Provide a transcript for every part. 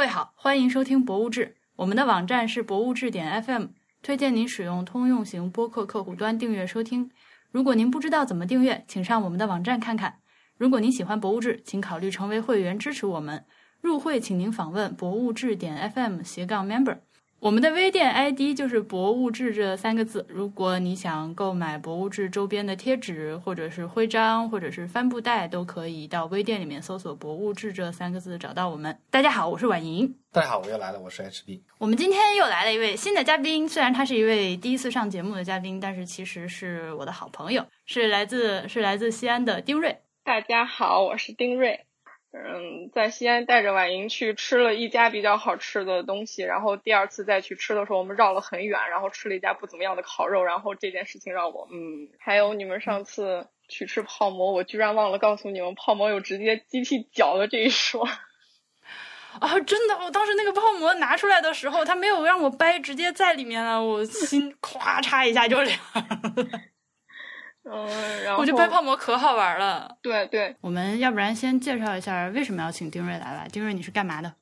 各位好，欢迎收听《博物志》。我们的网站是博物志点 FM，推荐您使用通用型播客客户端订阅收听。如果您不知道怎么订阅，请上我们的网站看看。如果您喜欢《博物志》，请考虑成为会员支持我们。入会请您访问博物志点 FM 斜杠 Member。我们的微店 ID 就是“博物志”这三个字。如果你想购买博物志周边的贴纸，或者是徽章，或者是帆布袋，都可以到微店里面搜索“博物志”这三个字找到我们。大家好，我是婉莹。大家好，我又来了，我是 HB。我们今天又来了一位新的嘉宾，虽然他是一位第一次上节目的嘉宾，但是其实是我的好朋友，是来自是来自西安的丁瑞。大家好，我是丁瑞。嗯，在西安带着婉莹去吃了一家比较好吃的东西，然后第二次再去吃的时候，我们绕了很远，然后吃了一家不怎么样的烤肉，然后这件事情让我嗯，还有你们上次去吃泡馍，我居然忘了告诉你们，泡馍有直接机器搅的这一说。啊，真的，我当时那个泡馍拿出来的时候，他没有让我掰，直接在里面了，我心 咵嚓一下就凉。嗯，然后我觉得掰泡馍可好玩了。对对，我们要不然先介绍一下为什么要请丁瑞来吧。丁瑞，你是干嘛的？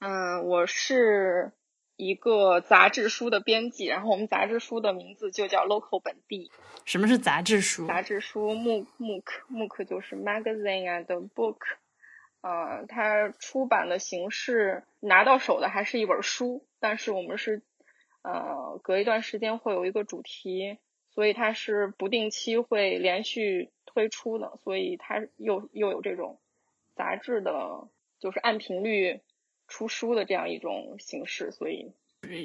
嗯，我是一个杂志书的编辑，然后我们杂志书的名字就叫 Local 本地。什么是杂志书？杂志书，MOOC MOOC 就是 magazine and book。呃，它出版的形式拿到手的还是一本书，但是我们是呃隔一段时间会有一个主题。所以它是不定期会连续推出的，所以它又又有这种杂志的，就是按频率出书的这样一种形式。所以，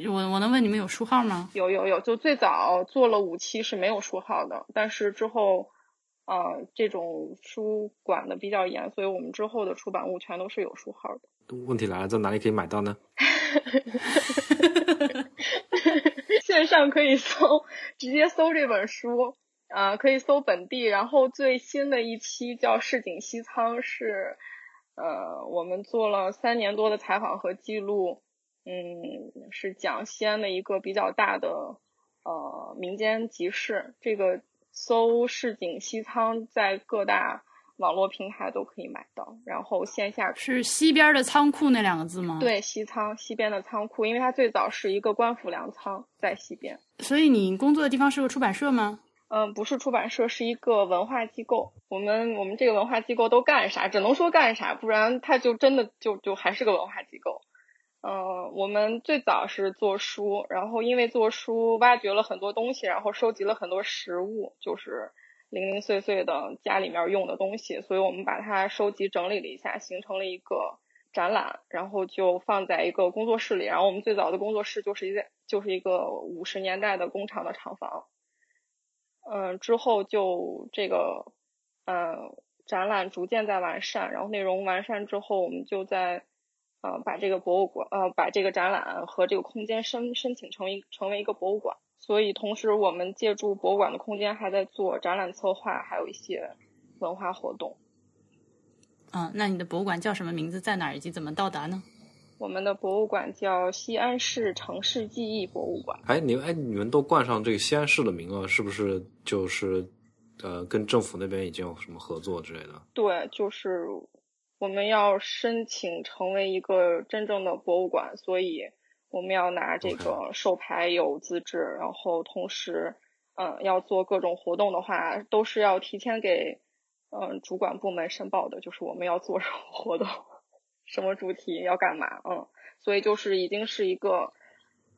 我我能问你们有书号吗？有有有，就最早做了五期是没有书号的，但是之后，呃，这种书管的比较严，所以我们之后的出版物全都是有书号的。问题来了，在哪里可以买到呢？线上可以搜，直接搜这本书，啊，可以搜本地。然后最新的一期叫市井西仓，是呃，我们做了三年多的采访和记录，嗯，是讲西安的一个比较大的呃民间集市。这个搜市井西仓在各大。网络平台都可以买到，然后线下是西边的仓库那两个字吗？对，西仓西边的仓库，因为它最早是一个官府粮仓在西边。所以你工作的地方是个出版社吗？嗯，不是出版社，是一个文化机构。我们我们这个文化机构都干啥？只能说干啥，不然它就真的就就还是个文化机构。嗯，我们最早是做书，然后因为做书挖掘了很多东西，然后收集了很多实物，就是。零零碎碎的家里面用的东西，所以我们把它收集整理了一下，形成了一个展览，然后就放在一个工作室里。然后我们最早的工作室就是一个就是一个五十年代的工厂的厂房。嗯，之后就这个嗯展览逐渐在完善，然后内容完善之后，我们就在呃把这个博物馆呃把这个展览和这个空间申申请成一成为一个博物馆。所以，同时我们借助博物馆的空间，还在做展览策划，还有一些文化活动。嗯，那你的博物馆叫什么名字？在哪儿？以及怎么到达呢？我们的博物馆叫西安市城市记忆博物馆。哎，你哎，你们都冠上这个西安市的名了，是不是就是呃，跟政府那边已经有什么合作之类的？对，就是我们要申请成为一个真正的博物馆，所以。我们要拿这个授牌有资质，然后同时，嗯，要做各种活动的话，都是要提前给嗯主管部门申报的，就是我们要做什么活动，什么主题要干嘛，嗯，所以就是已经是一个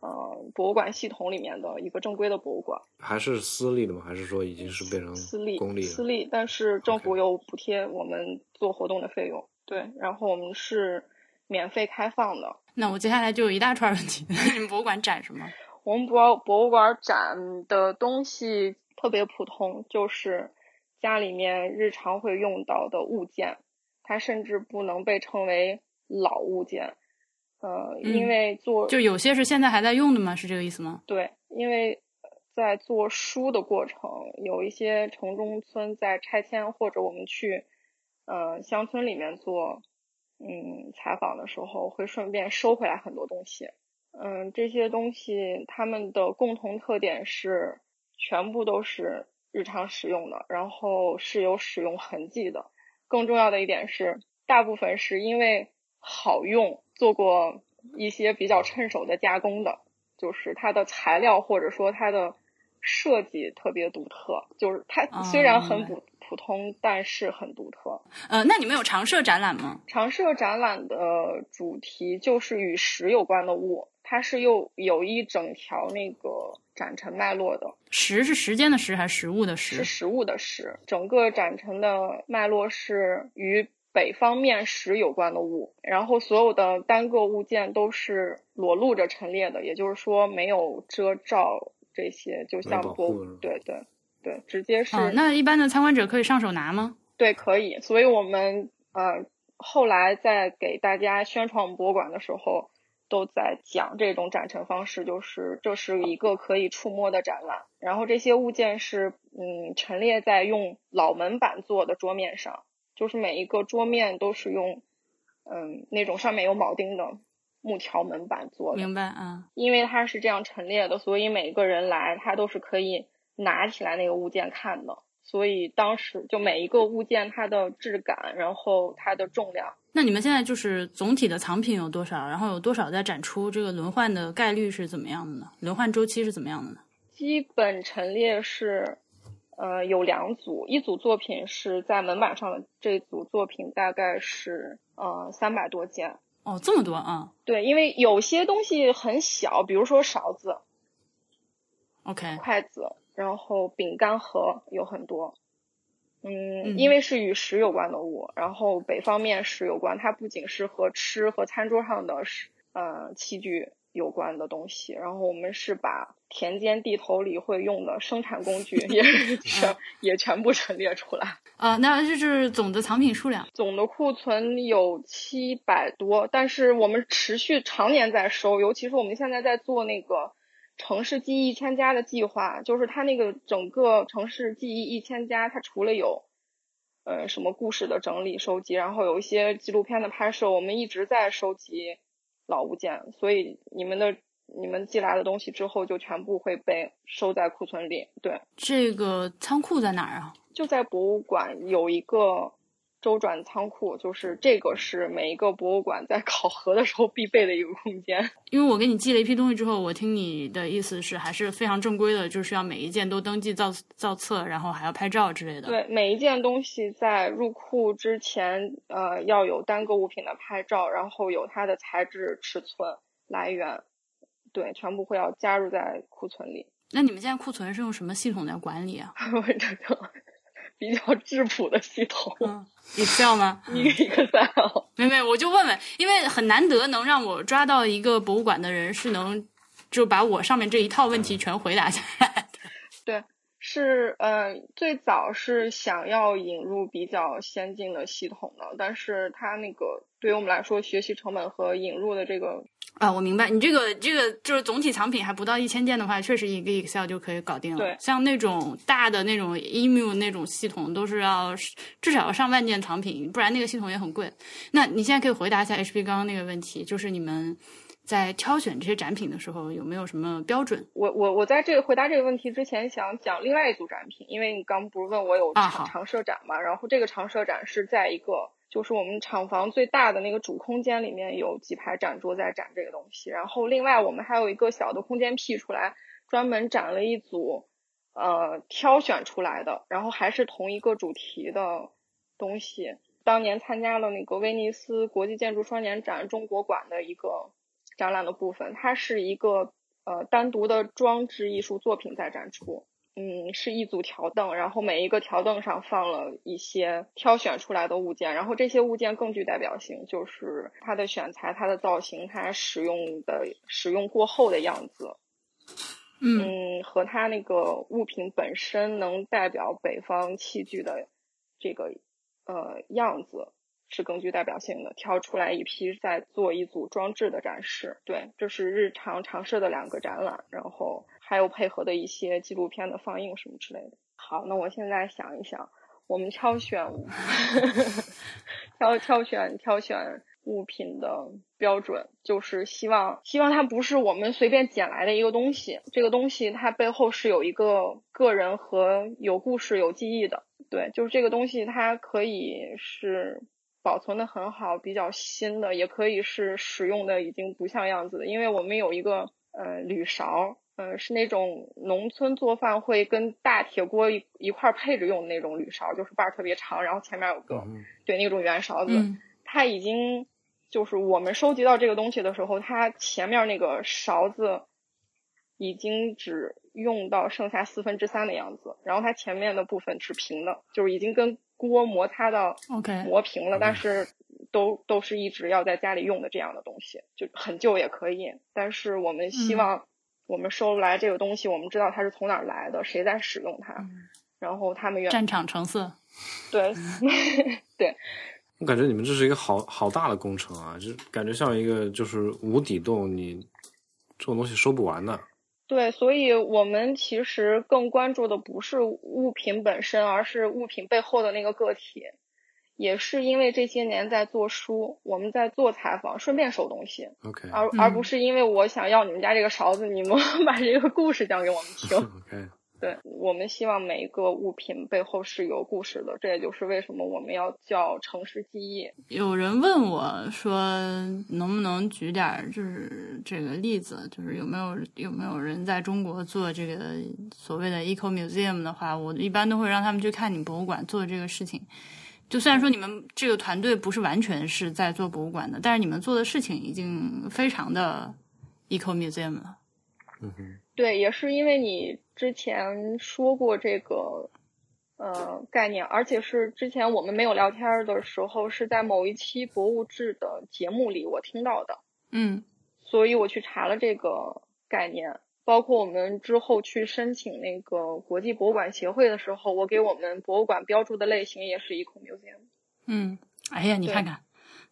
呃博物馆系统里面的一个正规的博物馆。还是私立的吗？还是说已经是变成私立公立？私立，但是政府有补贴我们做活动的费用。对，然后我们是。免费开放的，那我接下来就有一大串问题。你们博物馆展什么？我们博博物馆展的东西特别普通，就是家里面日常会用到的物件，它甚至不能被称为老物件。呃，因为做就有些是现在还在用的吗？是这个意思吗？对，因为在做书的过程，有一些城中村在拆迁，或者我们去呃乡村里面做。嗯，采访的时候会顺便收回来很多东西。嗯，这些东西它们的共同特点是全部都是日常使用的，然后是有使用痕迹的。更重要的一点是，大部分是因为好用，做过一些比较趁手的加工的，就是它的材料或者说它的设计特别独特，就是它虽然很普普通，但是很独特。呃，那你们有常设展览吗？常设展览的主题就是与石有关的物，它是又有一整条那个展陈脉络的。石是时间的食还是食物的是食？物的食，整个展陈的脉络是与北方面食有关的物，然后所有的单个物件都是裸露着陈列的，也就是说没有遮罩这些，就像博护对对对，直接是、哦，那一般的参观者可以上手拿吗？对可以，所以我们呃后来在给大家宣传我们博物馆的时候。都在讲这种展陈方式，就是这是一个可以触摸的展览，然后这些物件是嗯陈列在用老门板做的桌面上，就是每一个桌面都是用嗯那种上面有铆钉的木条门板做的，明白啊？因为它是这样陈列的，所以每个人来他都是可以拿起来那个物件看的，所以当时就每一个物件它的质感，然后它的重量。那你们现在就是总体的藏品有多少？然后有多少在展出？这个轮换的概率是怎么样的呢？轮换周期是怎么样的呢？基本陈列是，呃，有两组，一组作品是在门板上的，这组作品大概是呃三百多件。哦，这么多啊对，因为有些东西很小，比如说勺子、！OK，筷子，然后饼干盒有很多。嗯嗯，因为是与食有关的物，然后北方面食有关，它不仅是和吃和餐桌上的食呃器具有关的东西，然后我们是把田间地头里会用的生产工具也是 全也全部陈列出来。啊，那就是总的藏品数量。总的库存有七百多，但是我们持续常年在收，尤其是我们现在在做那个城市记忆一千家的计划，就是它那个整个城市记忆一千家，它除了有呃什么故事的整理收集，然后有一些纪录片的拍摄，我们一直在收集老物件，所以你们的你们寄来的东西之后就全部会被收在库存里，对。这个仓库在哪儿啊？就在博物馆有一个周转仓库，就是这个是每一个博物馆在考核的时候必备的一个空间。因为我给你寄了一批东西之后，我听你的意思是还是非常正规的，就是要每一件都登记造造册，然后还要拍照之类的。，对，每一件东西在入库之前，呃，要有单个物品的拍照，然后有它的材质、尺寸、来源，对，全部会要加入在库存里。那你们现在库存是用什么系统来管理啊？我这个比较质朴的系统，嗯，Excel 吗？一个一个 Excel。没没，我就问问，因为很难得能让我抓到一个博物馆的人是能就把我上面这一套问题全回答下来。对，是呃，最早是想要引入比较先进的系统的，但是它那个对于我们来说，学习成本和引入的这个，啊，我明白，你这个这个就是总体藏品还不到一千件的话，确实一个 Excel 就可以搞定了。对像那种大的那种 email 那种系统，都是要至少要上万件藏品，不然那个系统也很贵。那你现在可以回答一下 HP 刚刚那个问题，就是你们在挑选这些展品的时候有没有什么标准？我我我在这个回答这个问题之前，想讲另外一组展品，因为你刚不是问我有长、啊好常设展嘛，然后这个长设展是在一个就是我们厂房最大的那个主空间里面有几排展桌在展这个东西，然后另外我们还有一个小的空间辟出来，专门展了一组呃挑选出来的，然后还是同一个主题的东西。当年参加了那个威尼斯国际建筑双年展中国馆的一个展览的部分，它是一个呃单独的装置艺术作品在展出。嗯，是一组条凳，然后每一个条凳上放了一些挑选出来的物件，然后这些物件更具代表性，就是它的选材、它的造型、它使用的使用过后的样子。嗯嗯，和它那个物品本身能代表北方器具的这个呃样子是更具代表性的，挑出来一批再做一组装置的展示。对，这是日常常设的两个展览，然后还有配合的一些纪录片的放映什么之类的。好，那我现在想一想，我们挑选 挑挑选挑选物品的标准，就是希望希望它不是我们随便捡来的一个东西，这个东西它背后是有一个个人和有故事、有记忆的。对，就是这个东西它可以是保存的很好、比较新的，也可以是使用的已经不像样子的。因为我们有一个呃铝勺，嗯、是那种农村做饭会跟大铁锅一一块儿配着用的那种铝勺，就是把儿特别长，然后前面有个、嗯对那种圆勺子。嗯它已经就是我们收集到这个东西的时候，它前面那个勺子已经只用到剩下四分之三的样子，然后它前面的部分是平的，就是已经跟锅摩擦到，OK，磨平了，但是都都是一直要在家里用的这样的东西，就很旧也可以。但是我们希嗯望我们收来这个东西，我们知道它是从哪儿来的，谁在使用它，然后他们原战场成色。对对我感觉你们这是一个好好大的工程啊，就感觉像一个就是无底洞，你这种东西收不完的。对，所以我们其实更关注的不是物品本身，而是物品背后的那个个体。也是因为这些年在做书，我们在做采访，顺便收东西，OK 而而嗯不是因为我想要你们家这个勺子，你们 把这个故事讲给我们听。OK，对我们希望每一个物品背后是有故事的，这也就是为什么我们要叫城市记忆。有人问我说，能不能举点儿就是这个例子，就是有没有有没有人在中国做这个所谓的 eco museum 的话，我一般都会让他们去看你博物馆做这个事情。就虽然说你们这个团队不是完全是在做博物馆的，但是你们做的事情已经非常的 eco museum 了。嗯哼，对，也是因为你之前说过这个呃概念，而且是之前我们没有聊天儿的时候，是在某一期博物志的节目里我听到的，嗯所以我去查了这个概念。包括我们之后去申请那个国际博物馆协会的时候，我给我们博物馆标注的类型也是 eco museum。嗯，哎呀，你对看看。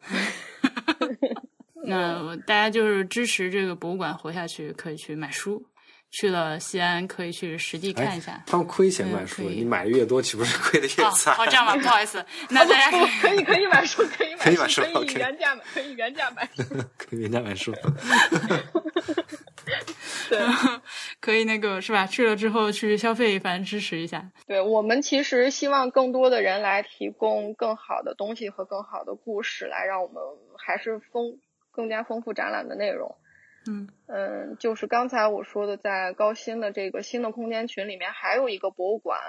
那大家就是支持这个博物馆活下去，可以去买书。去了西安，可以去实地看一下。他们亏钱买书，你买的越多，岂不是亏的越哦，惨？哦，这样吧，不好意思，那大家不可以可以买书，可以买可以买书可以原价买，可以原价买书。亏人家买书。对。可以那个是吧？去了之后去消费一番，支持一下。对我们其实希望更多的人来提供更好的东西和更好的故事，来让我们还是丰更加丰富展览的内容。嗯嗯，就是刚才我说的，在高新的这个新的空间群里面，还有一个博物馆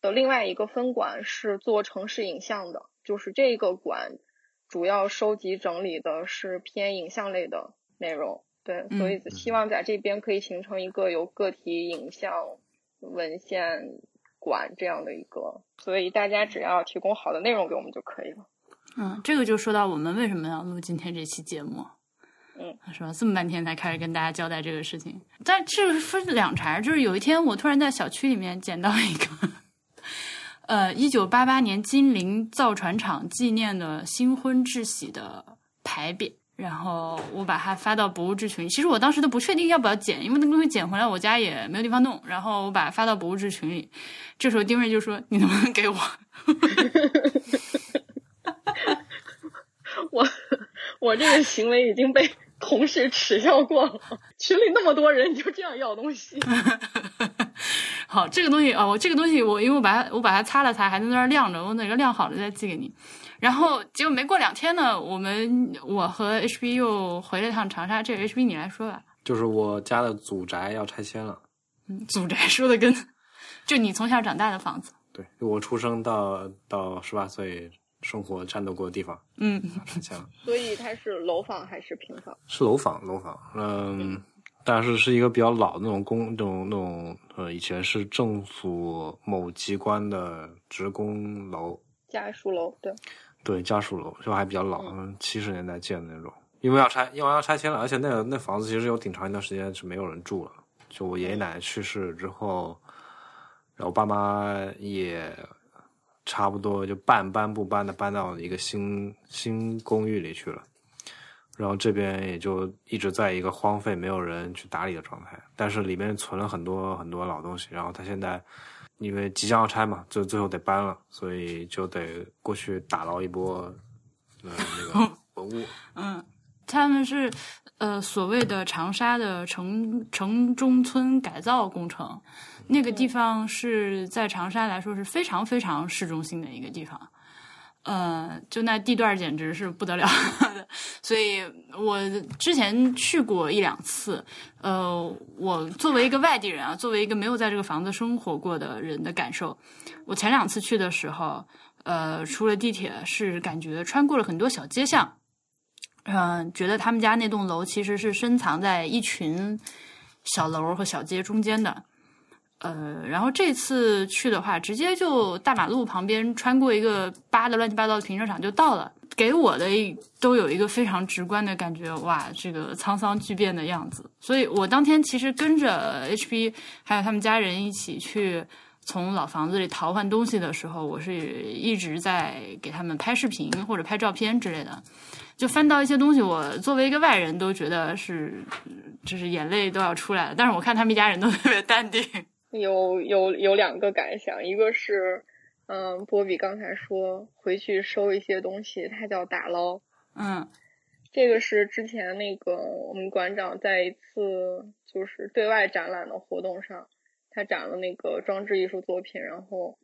的另外一个分馆是做城市影像的，就是这个馆主要收集整理的是偏影像类的内容。对，所以希望在这边可以形成一个有个体影像文献馆这样的一个，所以大家只要提供好的内容给我们就可以了。嗯，这个就说到我们为什么要录今天这期节目。嗯，是吧？这么半天才开始跟大家交代这个事情，但这个分两茬儿。就是有一天，我突然在小区里面捡到一个，呃，一九八八年金陵造船厂纪念的新婚致喜的牌匾，然后我把它发到博物志群里。其实我当时都不确定要不要捡，因为那个东西捡回来我家也没有地方弄。然后我把它发到博物志群里，这时候丁瑞就说：“你能不能给我？” 我我这个行为已经被同事耻笑过了，群里那么多人，你就这样要东西？好，这个东西啊，我这个东西我因为我把它我把它擦了擦，还在那儿晾着，我哪个晾好了再寄给你。然后结果没过两天呢，我们我和 HB 又回了趟长沙，这个 HB 你来说吧。就是我家的祖宅要拆迁了，嗯，祖宅说的跟就你从小长大的房子，对，我出生到到十八岁生活战斗过的地方嗯。拆迁了，所以它是楼房还是平房？是楼房，楼房，嗯，但是是一个比较老的那种公，那种那种呃，以前是政府某机关的职工楼，家属楼，对，对，家属楼，就还比较老，嗯，七十年代建的那种。因为要拆，因为要拆迁了，而且那个那房子其实有挺长一段时间是没有人住了。就我爷爷奶奶去世之后，然后我爸妈也差不多就半搬不搬的搬到一个新新公寓里去了。然后这边也就一直在一个荒废、没有人去打理的状态，但是里面存了很多很多老东西。然后他现在因为即将要拆嘛，就最后得搬了，所以就得过去打捞一波呃那个 文物。嗯，他们是呃所谓的长沙的城城中村改造工程，那个地方是在长沙来说是非常非常市中心的一个地方。呃，就那地段简直是不得了的，所以我之前去过一两次。呃，我作为一个外地人啊，作为一个没有在这个房子生活过的人的感受，我前两次去的时候，呃，出了地铁是感觉穿过了很多小街巷，嗯、觉得他们家那栋楼其实是深藏在一群小楼和小街中间的。呃，然后这次去的话，直接就大马路旁边穿过一个扒的乱七八糟的停车场就到了，给我的都有一个非常直观的感觉，哇，这个沧桑巨变的样子。所以我当天其实跟着 HP 还有他们家人一起去从老房子里淘换东西的时候，我是一直在给他们拍视频或者拍照片之类的。就翻到一些东西，我作为一个外人都觉得是，就是眼泪都要出来了。但是我看他们一家人都特别淡定。有有有两个感想，一个是，嗯，波比刚才说回去收一些东西，他叫打捞，嗯。这个是之前那个我们馆长在一次就是对外展览的活动上，他展了那个装置艺术作品，然后，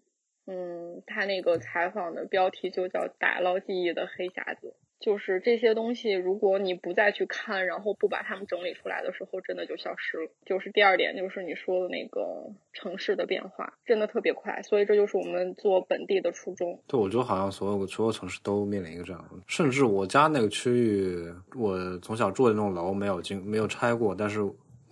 嗯，他那个采访的标题就叫“打捞记忆的黑匣子”，就是这些东西，如果你不再去看，然后不把它们整理出来的时候，真的就消失了。就是第二点，就是你说的那个城市的变化，真的特别快，所以这就是我们做本地的初衷。对，我觉得好像所有的所有城市都面临一个这样的，甚至我家那个区域，我从小住的那种楼没有经没有拆过，但是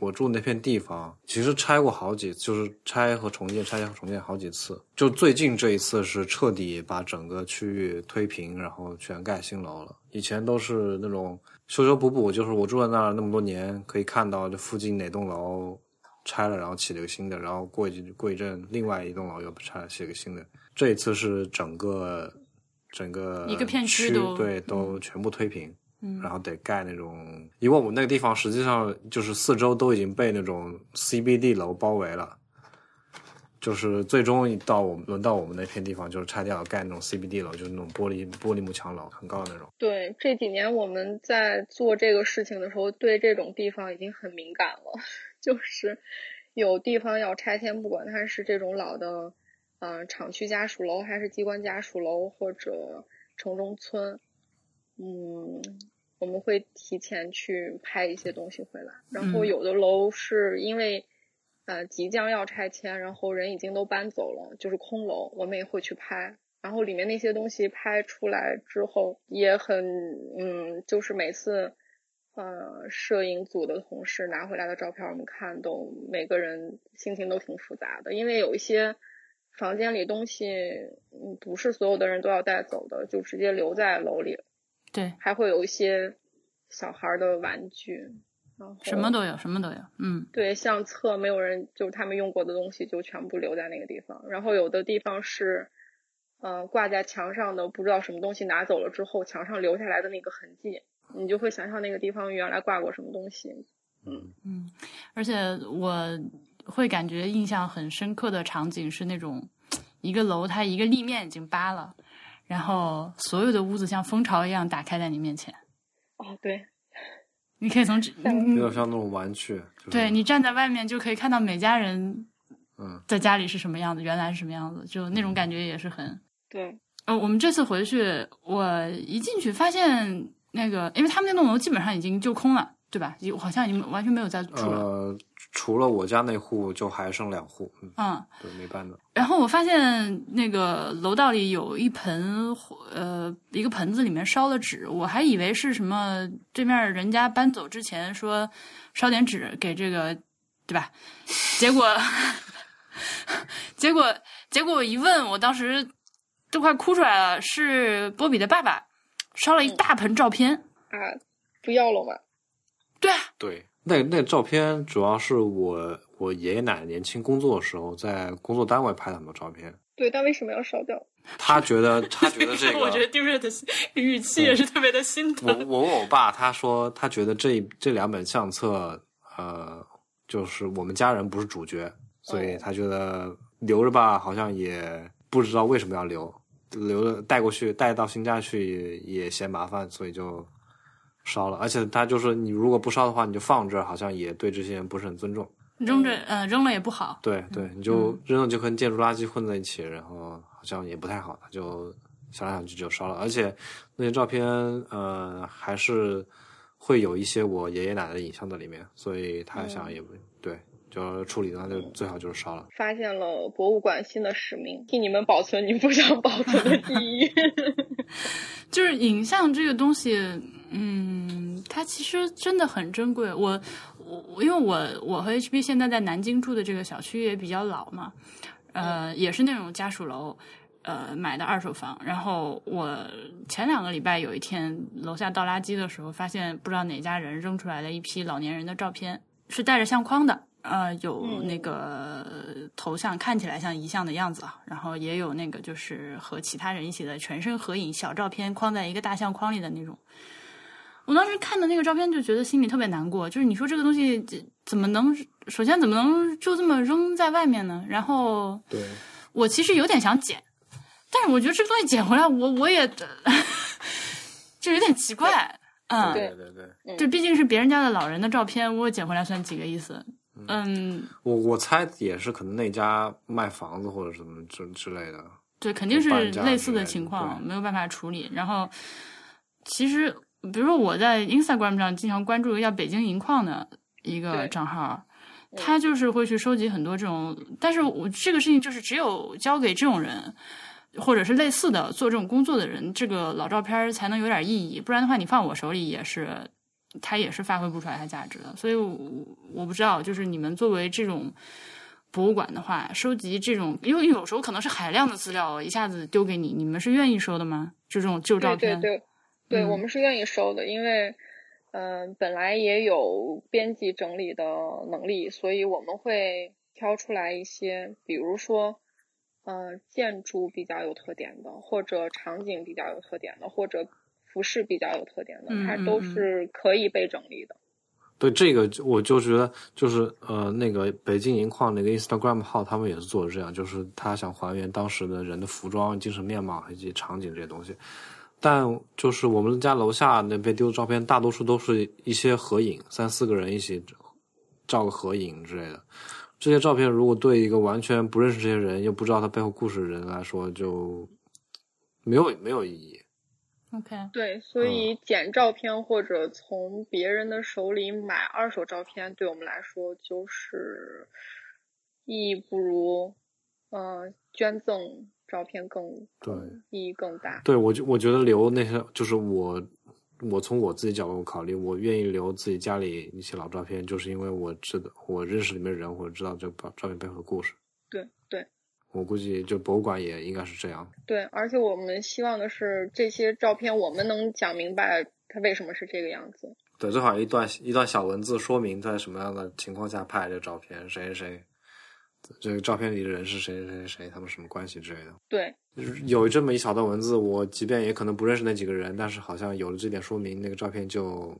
我住那片地方其实拆过好几，就是拆和重建，拆和重建好几次。就最近这一次是彻底把整个区域推平，然后全盖新楼了。以前都是那种修修补补，就是我住在那儿那么多年，可以看到这附近哪栋楼拆了，然后起了个新的，然后过一过一阵，另外一栋楼又拆了，起了个新的。这一次是整个整个一个片区对都全部推平，嗯然后得盖那种，因为我们那个地方实际上就是四周都已经被那种 CBD 楼包围了。就是最终到我们轮到我们那片地方，就是拆掉盖那种 CBD 楼，就是那种玻璃玻璃幕墙楼，很高的那种。对，这几年我们在做这个事情的时候，对这种地方已经很敏感了。就是有地方要拆迁，不管它是这种老的，嗯、厂区家属楼，还是机关家属楼，或者城中村，嗯，我们会提前去拍一些东西回来。然后嗯有的楼是因为呃即将要拆迁，然后人已经都搬走了，就是空楼，我们也会去拍。然后里面那些东西拍出来之后，也很嗯，就是每次呃摄影组的同事拿回来的照片，我们看都每个人心情都挺复杂的，因为有一些房间里东西，嗯，不是所有的人都要带走的，就直接留在楼里，对，还会有一些小孩儿的玩具，然后什么都有，什么都有。嗯对，相册没有人就是他们用过的东西就全部留在那个地方，然后有的地方是，呃，挂在墙上的不知道什么东西拿走了之后，墙上留下来的那个痕迹，你就会想象那个地方原来挂过什么东西。嗯嗯，而且我会感觉印象很深刻的场景是那种一个楼它一个立面已经扒了，然后所有的屋子像蜂巢一样打开在你面前，哦，对，你可以从这 嗯有点像那种玩具，就是、对你站在外面就可以看到每家人嗯在家里是什么样子，原来是什么样子，就那种感觉也是很。对，呃，我们这次回去，我一进去发现那个，因为他们那栋楼基本上已经就空了，对吧？有好像已经完全没有在住了。呃，除了我家那户，就还剩两户，嗯，嗯，对，没搬的。然后我发现那个楼道里有一盆呃一个盆子里面烧了纸，我还以为是什么对面人家搬走之前说烧点纸给这个，对吧？结果 结果结果我一问，我当时都快哭出来了，是波比的爸爸烧了一大盆照片。啊，不要了嘛。对啊，对，那那照片主要是我我爷爷奶奶年轻工作的时候，在工作单位拍的很多照片。对，但为什么要烧掉？他觉得他觉得这个，我觉得丁瑞的语气也是特别的心我疼。我问我爸，他说他觉得这这两本相册，呃，就是我们家人不是主角，所以他觉得留着吧，好像也不知道为什么要留，留着带过去带到新家去也嫌麻烦，所以就烧了。而且他就是你如果不烧的话，你就放这儿，好像也对这些人不是很尊重。扔着，呃，扔了也不好。对对，你就扔了就跟建筑垃圾混在一起，然后好像也不太好，他就想来想去就烧了，而且那些照片呃还是会有一些我爷爷奶奶的影像在里面，所以他想也不、对，就处理的话就最好就是烧了。发现了博物馆新的使命，替你们保存你不想保存的记忆。就是影像这个东西，嗯，它其实真的很珍贵。我我我因为我我和 HB 现在在南京住的这个小区也比较老嘛，呃，也是那种家属楼，呃，买的二手房。然后我前两个礼拜有一天楼下倒垃圾的时候，发现不知道哪家人扔出来了一批老年人的照片，是带着相框的。呃，有那个头像看起来像遗像的样子啊，然后也有那个就是和其他人一起的全身合影小照片，框在一个大相框里的那种。我当时看的那个照片就觉得心里特别难过，就是你说这个东西怎么能，首先怎么能就这么扔在外面呢？然后对，我其实有点想捡，但是我觉得这个东西捡回来，我我也 就有点奇怪，嗯，对对对对，这毕竟是别人家的老人的照片，我捡回来算几个意思？嗯，我我猜也是可能那家卖房子或者什么之之类的。对，肯定是类似的情况，没有办法处理。然后，其实比如说我在 Instagram 上经常关注一个叫北京银矿的一个账号，他就是会去收集很多这种，但是我这个事情就是只有交给这种人。或者是类似的做这种工作的人，这个老照片才能有点意义，不然的话，你放我手里也是，它也是发挥不出来它价值的。所以我，我不知道，就是你们作为这种博物馆的话，收集这种，因为有时候可能是海量的资料，一下子丢给你，你们是愿意收的吗？就这种旧照片，对对对，对、嗯我们是愿意收的，因为嗯、呃本来也有编辑整理的能力，所以我们会挑出来一些，比如说。呃，建筑比较有特点的，或者场景比较有特点的，或者服饰比较有特点的，它都嗯嗯嗯是可以被整理的。对这个，我就觉得就是呃，那个北京银矿那个 Instagram 号，他们也是做的这样，就是他想还原当时的人的服装、精神面貌以及场景这些东西。但就是我们家楼下那边丢的照片，大多数都是一些合影，三四个人一起照个合影之类的。这些照片如果对一个完全不认识这些人又不知道他背后故事的人来说，就没有没有意义。OK，对，所以捡照片或者从别人的手里买二手照片，对我们来说就是意义不如，呃，捐赠照片更对意义更大。对我就我觉得留那些就是我，我从我自己角度考虑，我愿意留自己家里一些老照片，就是因为我知道我认识里面人，或者知道这照照片背后的故事。对对我估计就博物馆也应该是这样。对，而且我们希望的是这些照片我们能讲明白它为什么是这个样子。对，最好一段一段小文字说明在什么样的情况下拍这照片，谁谁谁，这个照片里的人是谁谁谁谁，他们什么关系之类的。对有这么一小段文字，我即便也可能不认识那几个人，但是好像有了这点说明，那个照片就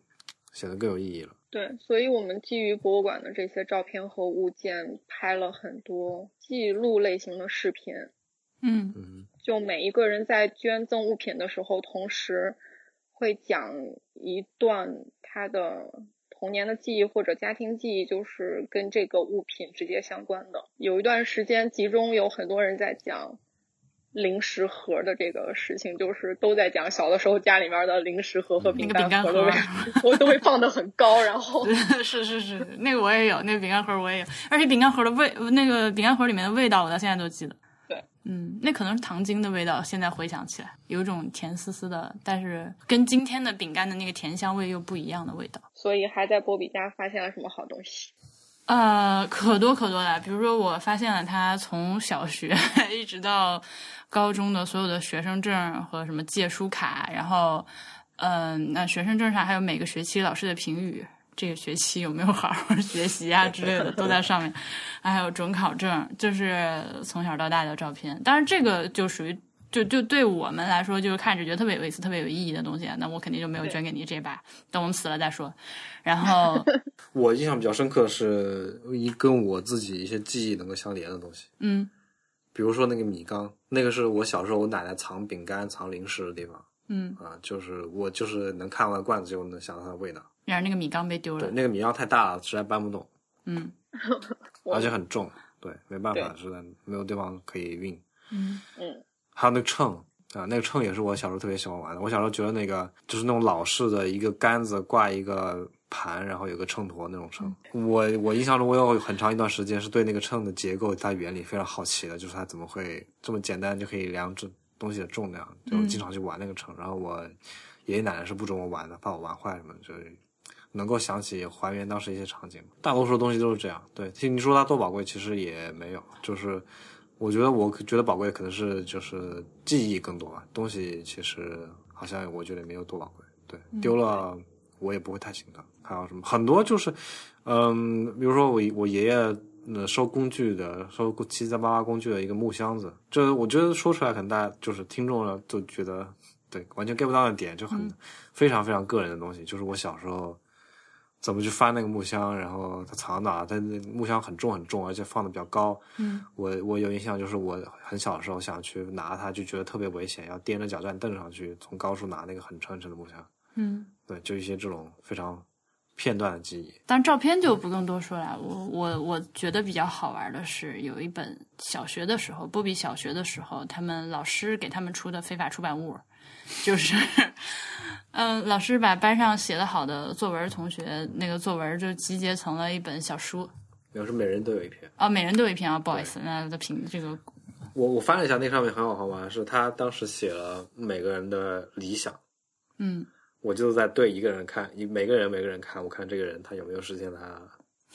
显得更有意义了。对，所以我们基于博物馆的这些照片和物件，拍了很多记录类型的视频。嗯嗯，就每一个人在捐赠物品的时候，同时会讲一段他的童年的记忆或者家庭记忆，就是跟这个物品直接相关的。有一段时间，集中有很多人在讲零食盒的这个事情，就是都在讲小的时候家里面的零食盒和饼干盒盒都会 我都会放的很高，然后 是是是，那个我也有，那个饼干盒我也有，而且饼干盒的味，那个饼干盒里面的味道，我到现在都记得。对，嗯，那可能是糖精的味道，现在回想起来，有一种甜丝丝的，但是跟今天的饼干的那个甜香味又不一样的味道。所以还在波比家发现了什么好东西。呃，可多可多了。比如说，我发现了他从小学 一直到高中的所有的学生证和什么借书卡，然后，嗯、那学生证上还有每个学期老师的评语，这个学期有没有好好学习啊之类的都在上面，还有准考证，就是从小到大的照片。当然，这个就属于。就就对我们来说，就是看着觉得特别有意思、特别有意义的东西啊，那我肯定就没有捐给你这把，等我们死了再说。然后，我印象比较深刻的是一跟我自己一些记忆能够相连的东西，嗯比如说那个米缸，那个是我小时候我奶奶藏饼干、藏零食的地方嗯，啊，就是我就是能看完罐子就能想到它的味道。然而那个米缸被丢了对，。那个米缸太大了，实在搬不动，嗯 而且很重，对，没办法，实在没有地方可以运。嗯嗯，还有那个秤，啊，那个秤也是我小时候特别喜欢玩的。我小时候觉得那个就是那种老式的一个杆子挂一个盘，然后有个秤砣那种秤。我我印象中，我有很长一段时间是对那个秤的结构、它原理非常好奇的，就是它怎么会这么简单就可以量这东西的重量，就经常去玩那个秤。然后我爷爷奶奶是不准我玩的，怕我玩坏什么，就是能够想起还原当时一些场景。大多数东西都是这样。对，其实你说它多宝贵，其实也没有，就是。我觉得我觉得宝贵可能是就是记忆更多吧，东西其实好像我觉得没有多宝贵。对，丢了我也不会太心疼。还有什么很多就是，嗯，比如说我我爷爷那收工具的，收七七八八工具的一个木箱子，这我觉得说出来可能大家就是听众了都觉得对完全 get 不到的点，就很非常非常个人的东西，就是我小时候。怎么去翻那个木箱，然后它藏哪？它那木箱很重很重，而且放的比较高。嗯，我我有印象，就是我很小的时候想去拿它，就觉得特别危险，要踮着脚站凳上去，从高处拿那个很沉很沉的木箱。嗯，对，就一些这种非常片段的记忆。但照片就不用多说了。我我我觉得比较好玩的是，有一本小学的时候，波比小学的时候，他们老师给他们出的非法出版物，就是。嗯，老师把班上写的好的作文，同学那个作文就集结成了一本小书。表示每人都有一篇哦，每人都有一篇啊，不好意思，那的评这个。我我翻了一下，那上面很好玩，是他当时写了每个人的理想。嗯。我就在对一个人看，一每个人每个人看，我看这个人他有没有实现他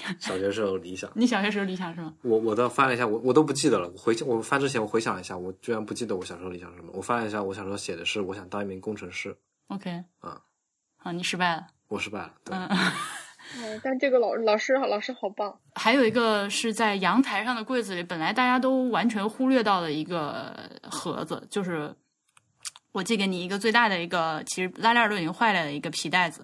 小学时候理想。你小学时候理想是吗？我我倒翻了一下，我我都不记得了。我回我翻之前我回想了一下，我居然不记得我小时候理想是什么。我翻了一下，我小时候写的是我想当一名工程师。OK，嗯，好，你失败了，我失败了，对。嗯，但这个老老师老师好棒。还有一个是在阳台上的柜子里，本来大家都完全忽略到的一个盒子，就是我寄给你一个最大的一个，其实拉链都已经坏了的一个皮袋子。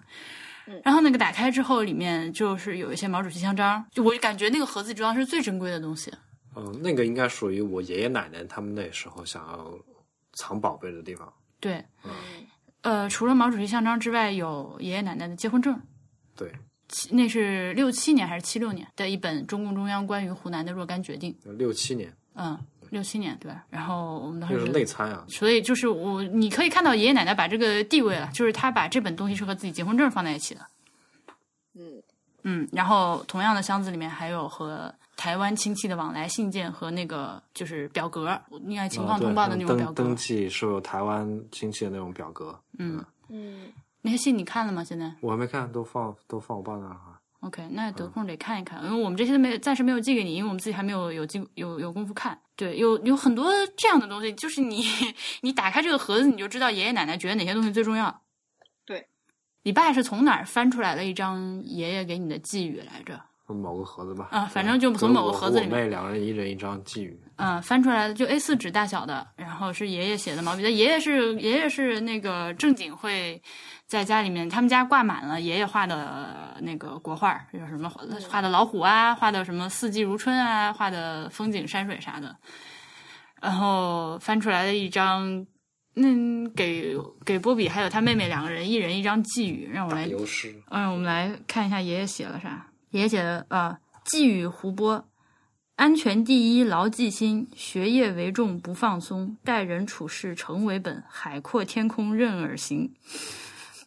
嗯，然后那个打开之后，里面就是有一些毛主席像章，就我感觉那个盒子装是最珍贵的东西。嗯，那个应该属于我爷爷奶奶他们那时候想要藏宝贝的地方。对，嗯。呃，除了毛主席像章之外，有爷爷奶奶的结婚证。对，那是六七年还是七六年的一本中共中央关于湖南的若干决定。六七年。嗯，六七年对吧？然后我们当时是内参啊。所以就是我，你可以看到爷爷奶奶把这个地位了，就是他把这本东西是和自己结婚证放在一起的。嗯嗯，然后同样的箱子里面还有和。台湾亲戚的往来信件和那个就是表格，应该情况通报的那种表格。登记是有台湾亲戚的那种表格。嗯嗯，那些信你看了吗？现在我还没看，都放都放我爸那儿 OK，那得空得看一看，因为我们这些没暂时没有寄给你，因为我们自己还没有有机有有功夫看。对，有有很多这样的东西，就是你 你打开这个盒子，你就知道爷爷奶奶觉得哪些东西最重要。对，你爸是从哪儿翻出来了一张爷爷给你的寄语来着？某个盒子吧，啊，反正就从某个盒子里面。我妹两个人一人一张寄语。嗯，翻出来的就 A 四纸大小的，然后是爷爷写的毛笔。他爷爷是爷爷是那个正经会在家里面，他们家挂满了爷爷画的那个国画，有什么画的老虎啊，画的什么四季如春啊，画的风景山水啥的。然后翻出来的一张，那，给给波比还有他妹妹两个人一人一张寄语，让我来。嗯，我们来看一下爷爷写了啥。爷爷写的啊，寄语胡波：安全第一，牢记心；学业为重，不放松；待人处事诚为本；海阔天空任尔行。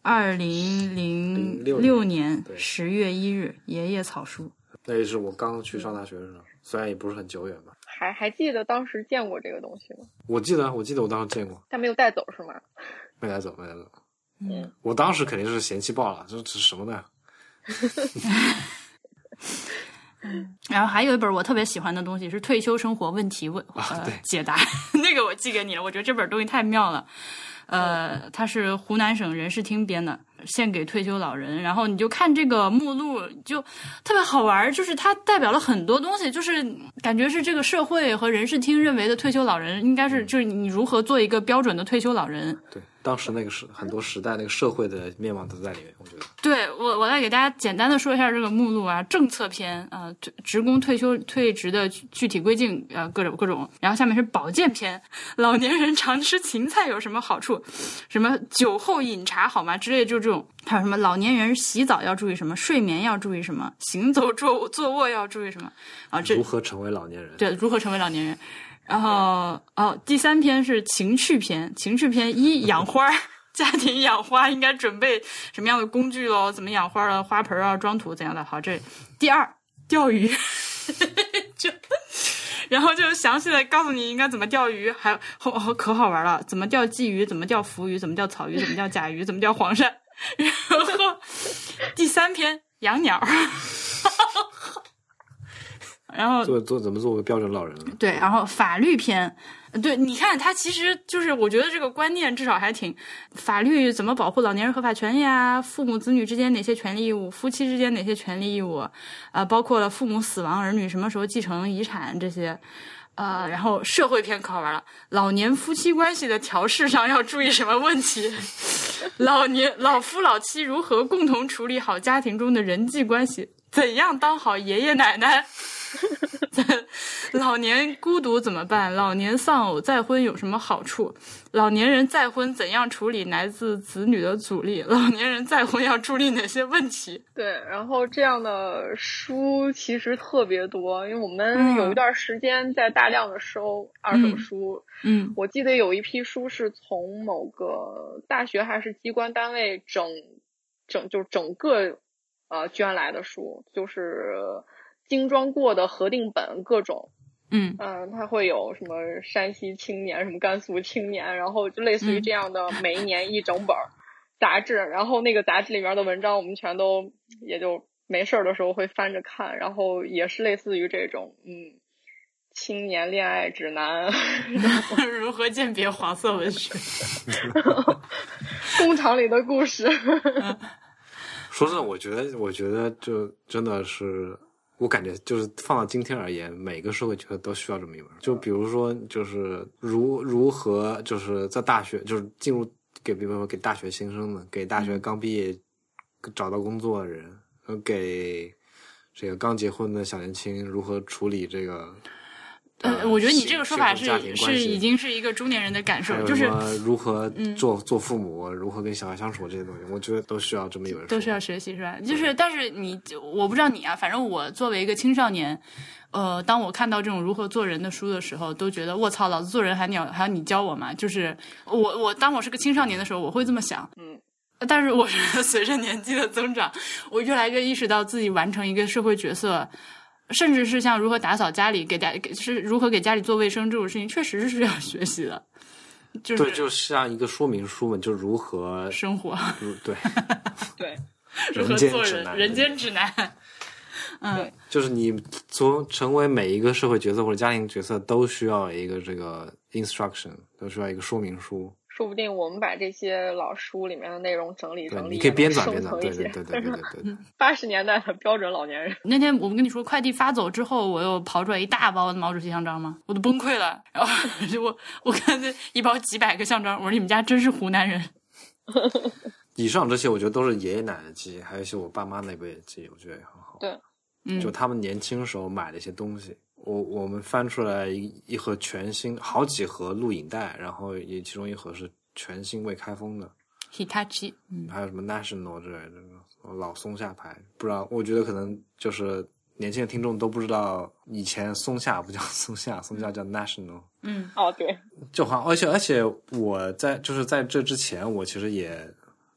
二零零六年十月一日，爷爷草书。那也是我刚去上大学的时候，虽然也不是很久远吧。还还记得当时见过这个东西吗？我记得，我记得我当时见过。但没有带走是吗？没带走，没带走。嗯，我当时肯定是嫌弃爆了，这这是什么呢？嗯，然后还有一本我特别喜欢的东西是退休生活问题问呃解答，那个我寄给你了，我觉得这本东西太妙了。呃，它是湖南省人事厅编的，献给退休老人。然后你就看这个目录，就特别好玩，就是它代表了很多东西，就是感觉是这个社会和人事厅认为的退休老人应该是，就是你如何做一个标准的退休老人。对。当时那个时很多时代那个社会的面貌都在里面，我觉得。对我，我来给大家简单的说一下这个目录啊，政策篇啊，职工退休退职的具体规定啊，各种各种。然后下面是保健篇，老年人常吃芹菜有什么好处？什么酒后饮茶好吗？之类就这种。还有什么老年人洗澡要注意什么？睡眠要注意什么？行走坐坐卧要注意什么？啊，这如何成为老年人？对，如何成为老年人？然后哦，第三篇是情趣篇，情趣篇一养花儿，家庭养花应该准备什么样的工具喽？怎么养花的花盆啊，装土怎样的？好，这第二钓鱼，就然后就详细的告诉你应该怎么钓鱼，还好好可好玩了，怎么钓鲫鱼，怎么钓浮鱼，怎么钓草鱼，怎么钓甲鱼，怎么钓黄鳝。然后第三篇养鸟，哈哈哈然后做做怎么做个标准老人？对，然后法律篇，对，你看他其实就是，我觉得这个观念至少还挺，法律怎么保护老年人合法权益啊？父母子女之间哪些权利义务？夫妻之间哪些权利义务？啊、包括了父母死亡，儿女什么时候继承遗产这些。呃，然后社会篇可好玩了，老年夫妻关系的调试上要注意什么问题？老年老夫老妻如何共同处理好家庭中的人际关系？怎样当好爷爷奶奶？老年孤独怎么办？老年丧偶再婚有什么好处？老年人再婚怎样处理来自子女的阻力？老年人再婚要注意哪些问题？对，然后这样的书其实特别多，因为我嗯们有一段时间在大量的收二手书。嗯我记得有一批书是从某个大学还是机关单位整整就整个呃捐来的书，就是精装过的核定本各种。嗯。嗯，它会有什么山西青年、什么甘肃青年，然后就类似于嗯。这样的，每一年一整本儿杂志，然后那个杂志里面的文章，我们全都也就没事儿的时候会翻着看，然后也是类似于这种，嗯，青年恋爱指南，如何鉴别黄色文学？工厂里的故事，说真的，我觉得，我觉得就真的是，我感觉就是放到今天而言，每个社会角色都需要这么一门。就比如说，就是如如何，就是在大学，就是进入给，比如说给大学新生的，给大学刚毕业找到工作的人，呃，给这个刚结婚的小年轻如何处理这个。呃，我觉得你这个说法是是已经是一个中年人的感受就是如何做、做父母，如何跟小孩相处这些东西，我觉得都需要这么一本书。都需要学习是吧？就是，但是你，我不知道你啊，反正我作为一个青少年，呃，当我看到这种如何做人的书的时候，都觉得我操，老子做人还你要还要你教我吗？就是我我当我是个青少年的时候，我会这么想，嗯。但是我觉得随着年纪的增长，我越来越意识到自己完成一个社会角色。甚至是像如何打扫家里、给家给是如何给家里做卫生这种事情，确实是需要学习的。就是对，就像一个说明书嘛，就如何生活，如对对，如何人间做人，指南，人间指南。嗯，就是你从成为每一个社会角色或者家庭角色，都需要一个这个 instruction，都需要一个说明书。说不定我们把这些老书里面的内容整理对，整理，你可以编纂编纂，对成一些对对对对对对对。八十年代的标准老年人。那天我们跟你说，快递发走之后，我又刨出来一大包的毛主席像章吗？我都崩溃了。然后我我看这一包几百个像章，我说你们家真是湖南人。以上这些，我觉得都是爷爷奶奶的记忆，还有一些我爸妈那辈的记忆，我觉得也很好。对，嗯就他们年轻时候买的一些东西，我我们翻出来一一盒全新，好几盒录影带，然后也其中一盒是全新未开封的，Hitachi，嗯，还有什么 National 之类的老松下牌，不知道，我觉得可能就是年轻的听众都不知道，以前松下不叫松下，松下叫 National。嗯。哦，对，就好，而且而且我在就是在这之前，我其实也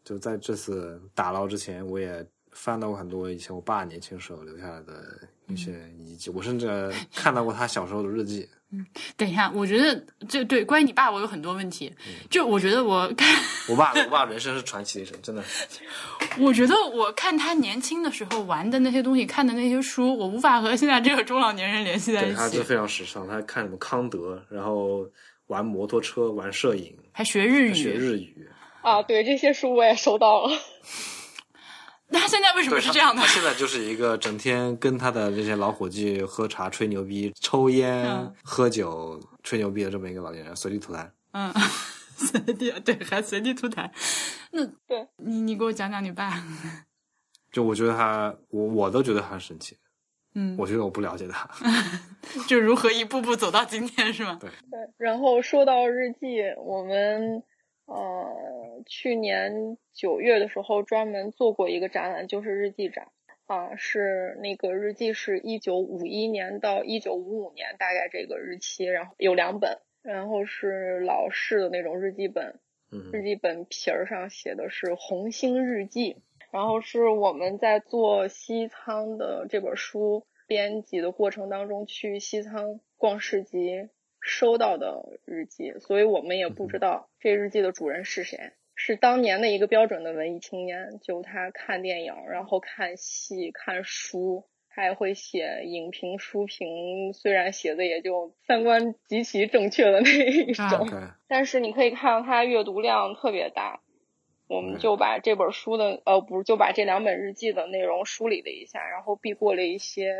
就在这次打捞之前，我也翻到过很多以前我爸年轻时候留下来的一些遗迹，我甚至看到过他小时候的日记。嗯等一下，我觉得这对关于你爸，我有很多问题。就我觉得我看，我爸，我爸人生是传奇的一生，真的。我觉得我看他年轻的时候玩的那些东西，看的那些书，我无法和现在这个中老年人联系在，一起他就。非常时尚，他看什么康德，然后玩摩托车，玩摄影，还学日语，学日语。啊，对，这些书我也收到了。那他现在为什么，是这样的他？他现在就是一个整天跟他的这些老伙计喝茶、吹牛逼、抽烟、嗯喝酒、吹牛逼的这么一个老年人，随地吐痰。嗯，随地对，还随地吐痰。那对你你给我讲讲你爸。就我觉得他，我我都觉得他很神奇。嗯，我觉得我不了解他。就如何一步步走到今天是吗？对，然后说到日记，我们呃去年九月的时候专门做过一个展览，就是日记展。啊，是那个日记是一九五一年到一九五五年，大概这个日期，然后有两本，然后是老式的那种日记本，嗯日记本皮儿上写的是“红星日记”，然后是我们在做西仓的这本书编辑的过程当中，去西仓逛市集收到的日记，所以我们也不知道这日记的主人是谁。是当年的一个标准的文艺青年，就他看电影，然后看戏、看书，他也会写影评、书评，虽然写的也就三观极其正确的那一种，但是你可以看到他阅读量特别大。我们就把这本书的呃不是就把这两本日记的内容梳理了一下，然后避过了一些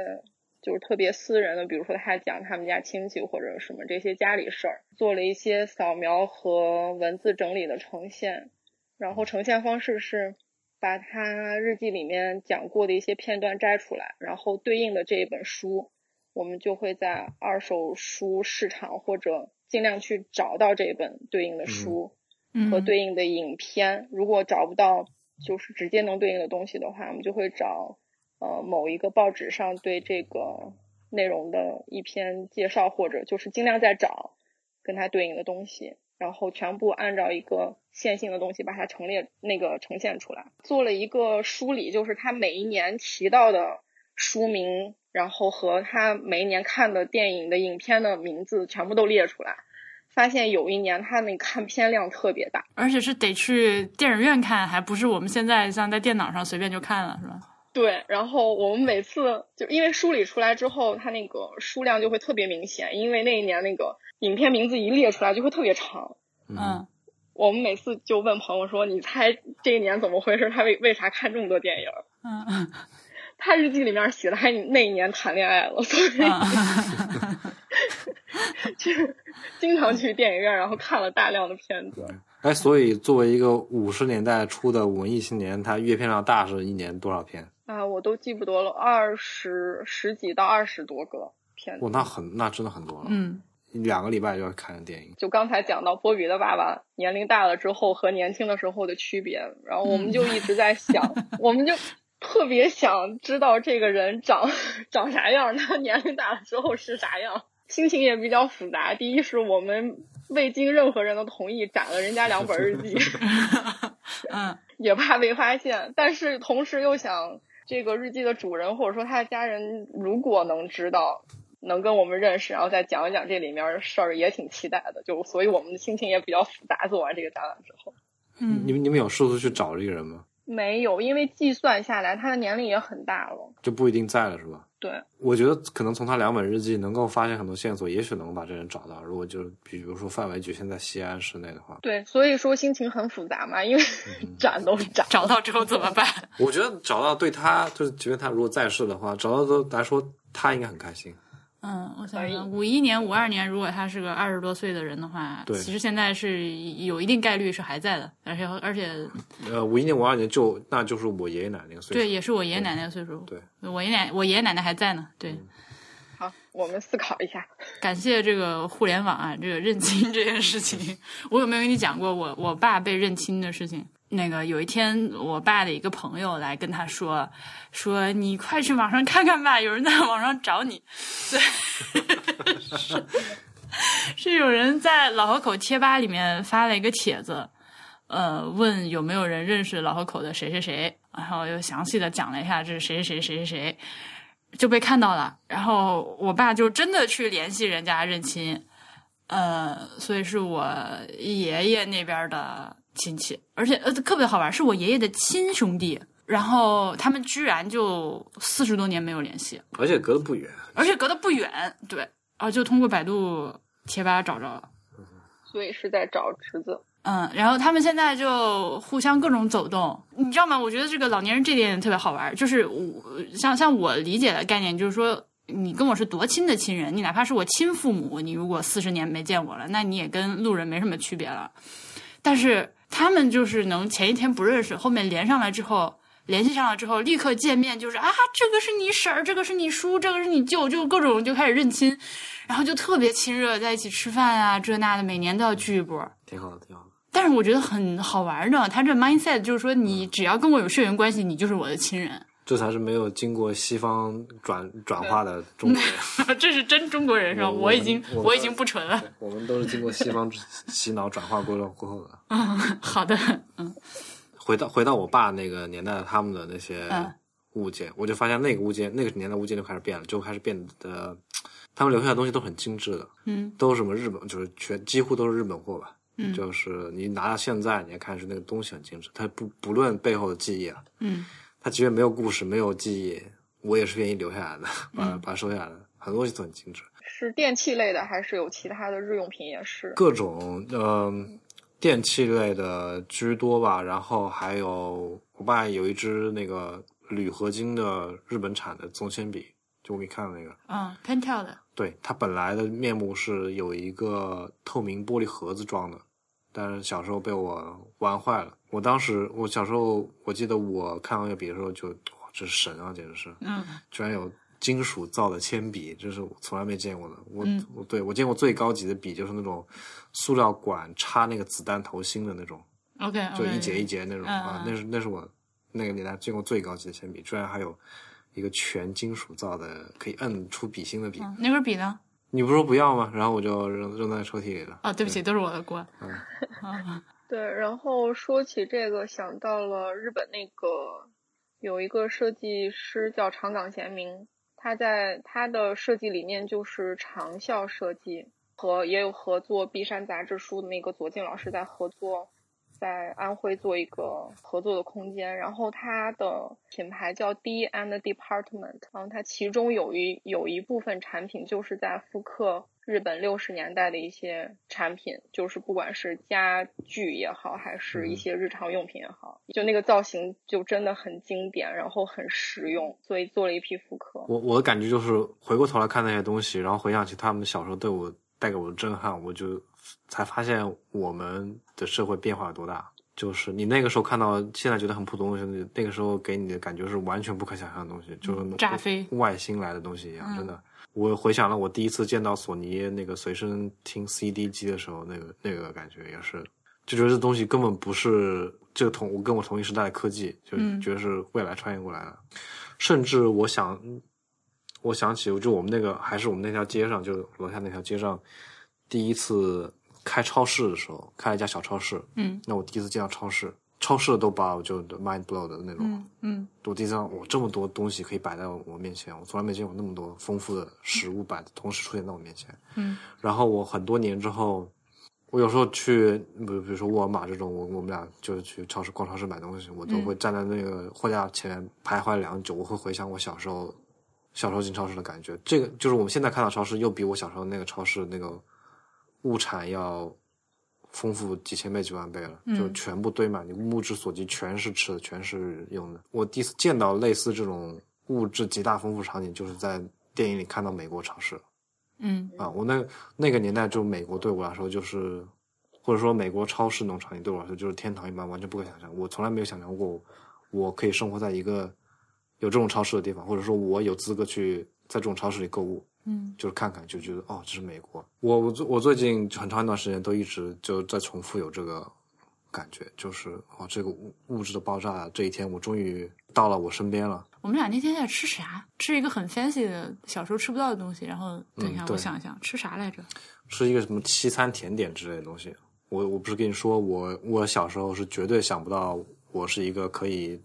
就是特别私人的，比如说他讲他们家亲戚或者什么这些家里事儿，做了一些扫描和文字整理的呈现，然后呈现方式是把他日记里面讲过的一些片段摘出来，然后对应的这一本书，我们就会在二手书市场或者尽量去找到这本对应的书。嗯和对应的影片。如果找不到就是直接能对应的东西的话，我们就会找呃某一个报纸上对这个内容的一篇介绍，或者就是尽量在找跟它对应的东西，然后全部按照一个线性的东西把它陈列那个呈现出来。做了一个梳理，就是他每一年提到的书名，然后和他每一年看的电影的影片的名字全部都列出来。发现有一年他那看片量特别大，而且是得去电影院看，还不是我们现在像在电脑上随便就看了，是吧？对，然后我们每次就因为梳理出来之后，它那个数量就会特别明显，因为那一年那个影片名字一列出来就会特别长。嗯，我们每次就问朋友说：“你猜这一年怎么回事？他为为啥看这么多电影？”嗯 嗯他日记里面写的还那一年谈恋爱了，所以嗯，去经常去电影院，然后看了大量的片子。哎，所以作为一个五十年代初的文艺青年，他阅片量大是一年多少片？啊，我都记不多了，二十十几到二十多个片子。哇，那很那真的很多了，嗯两个礼拜就要看电影。就刚才讲到波比的爸爸年龄大了之后和年轻的时候的区别，然后我们就一直在想，我们就特别想知道这个人长长啥样，他年龄大了之后是啥样，心情也比较复杂。第一是我们未经任何人的同意斩了人家两本日记 嗯也怕被发现，但是同时又想这个日记的主人或者说他的家人如果能知道。能跟我们认识，然后再讲一讲这里面的事儿，也挺期待的。就所以我们的心情也比较复杂。做完这个展览之后，嗯，你们你们有试图去找这个人吗？没有，因为计算下来他的年龄也很大了。就不一定在了是吧？对，我觉得可能从他两本日记能够发现很多线索，也许能把这人找到。如果就是比如说范围局限在西安市内的话，对，所以说心情很复杂嘛，因为 展都展找到之后怎么办？我觉得找到对他，就是即便他如果在世的话，找到都来说他应该很开心。嗯，我想想，五一年、五二年，如果他是个二十多岁的人的话，对其实现在是有一定概率是还在的，而且而且呃，五一年、五二年就那就是我爷爷奶奶那个岁数。对，也是我爷爷奶奶的岁数。对，我爷奶我爷爷奶奶还在呢。对，好，我们思考一下。感谢这个互联网啊，这个认亲这件事情，我有没有跟你讲过我我爸被认亲的事情？那个有一天，我爸的一个朋友来跟他说，说你快去网上看看吧，有人在网上找你。对，是是有人在老河口贴吧里面发了一个帖子，呃，问有没有人认识老河口的谁谁谁，然后又详细的讲了一下这是谁谁谁谁谁谁，就被看到了。然后我爸就真的去联系人家认亲，呃，所以是我爷爷那边的亲戚，而且呃特别好玩，是我爷爷的亲兄弟。然后他们居然就四十多年没有联系，而且隔得不远。而且隔得不远，对，啊，就通过百度贴吧找着了。所以是在找侄子。嗯，然后他们现在就互相各种走动，你知道吗？我觉得这个老年人这点特别好玩，就是我像像我理解的概念，就是说你跟我是多亲的亲人，你哪怕是我亲父母，你如果四十年没见我了，那你也跟路人没什么区别了。但是他们就是能前一天不认识，后面连上来之后。联系上了之后，立刻见面就是啊，这个是你婶儿，这个是你叔，这个是你舅，就各种就开始认亲，然后就特别亲热，在一起吃饭啊，这那的，每年都要聚一波。挺好的，挺好的。但是我觉得很好玩的，他这 mindset 就是说，你只要跟我有血缘关系，你就是我的亲人。这才是没有经过西方转转化的中国人。这是真中国人是吧？我我已经我我已经不纯了。我们都是经过西方 洗脑转化过了过后的。好的，嗯回到回到我爸那个年代，他们的那些嗯物件，我就发现那个物件，那个年代物件就开始变了，就开始变得，他们留下的东西都很精致的，嗯都是什么日本，就是全几乎都是日本货吧。嗯就是你拿到现在，你也看是那个东西很精致，它不不论背后的记忆啊，嗯它即便没有故事，没有记忆，我也是愿意留下来的，把嗯把它收下来的，很多东西都很精致。是电器类的，还是有其他的日用品也是？各种呃电器类的居多吧，然后还有我爸有一支那个铝合金的日本产的纵铅笔，就我给你看的那个，嗯，Pentel 的，对，它本来的面目是有一个透明玻璃盒子装的，但是小时候被我玩坏了。我当时我小时候我记得我看到那个笔的时候就哇，这是神啊，简直是！嗯居然有金属造的铅笔，这是我从来没见过的。我、嗯我对我见过最高级的笔就是那种塑料管插那个子弹头芯的那种，，OK，就一节一节那种嗯啊，嗯那是那是我那个年代见过最高级的铅笔，居然还有一个全金属造的可以摁出笔芯的笔。嗯，那根笔呢？你不是说不要吗？然后我就扔扔在抽屉里了。哦，对不起，都是我的锅。嗯 嗯对，然后说起这个，想到了日本那个有一个设计师叫长冈贤明，他在他的设计理念就是长效设计，和也有合作 B 山杂志书的那个左静老师在合作，在安徽做一个合作的空间。然后它的品牌叫 D and Department，然后它其中有一有一部分产品就是在复刻日本六十年代的一些产品，就是不管是家具也好，还是一些日常用品也好，就那个造型就真的很经典，然后很实用，所以做了一批复刻。我我的感觉就是回过头来看那些东西，然后回想起他们小时候对我带给我的震撼，我就才发现我们的社会变化有多大。就是你那个时候看到现在觉得很普通的东西，那个时候给你的感觉是完全不可想象的东西，就是炸飞外星来的东西一样，嗯真的。我回想了我第一次见到索尼那个随身听 CD 机的时候，那个那个感觉也是，就觉得这东西根本不是这个同我跟我同一时代的科技，就嗯觉得是未来穿越过来的。甚至我想，我想起就我们那个还是我们那条街上，就楼下那条街上，第一次开超市的时候，开了一家小超市。嗯那我第一次见到超市，超市都把我就 mind blow 的那种。嗯嗯我第一次让我这么多东西可以摆在我面前，我从来没见过那么多丰富的食物摆同时出现在我面前。嗯然后我很多年之后，我有时候去，比如比如说沃尔玛这种，我我们俩就是去超市逛超市买东西，我都会站在那个货架前面徘徊良久，我会回想我小时候小时候进超市的感觉。这个就是我们现在看到超市，又比我小时候那个超市那个物产要丰富几千倍、几万倍了，就全部堆满，你目之所及全是吃的，全是用的。我第一次见到类似这种物质极大丰富场景，就是在电影里看到美国超市。嗯啊，我那那个年代，就美国对我来说就是，或者说美国超市那种场景对我来说就是天堂一般，完全不可想象。我从来没有想象过，我可以生活在一个有这种超市的地方，或者说我有资格去在这种超市里购物，嗯就是看看就觉得哦，这是美国。我我最我最近很长一段时间都一直就在重复有这个感觉，就是哦，这个物物质的爆炸这一天，我终于到了我身边了。我们俩那天在吃啥？吃一个很 fancy 的小时候吃不到的东西。然后等一下，嗯我想一想，吃啥来着？吃一个什么西餐甜点之类的东西。我我不是跟你说，我我小时候是绝对想不到我是一个可以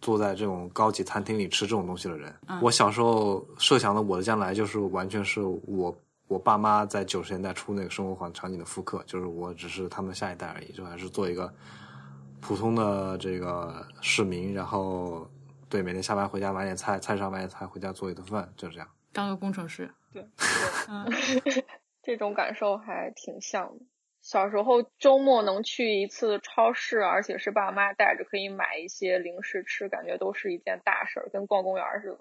坐在这种高级餐厅里吃这种东西的人。我小时候设想的我的将来就是完全是我我爸妈在九十年代初那个生活环场景的复刻，就是我只是他们的下一代而已，就还是做一个普通的这个市民，然后对每天下班回家买点菜，菜市场买点菜，回家做一顿饭，就是这样。当个工程师。对，对嗯 这种感受还挺像的。小时候周末能去一次超市，而且是爸妈带着，可以买一些零食吃，感觉都是一件大事儿，跟逛公园似的。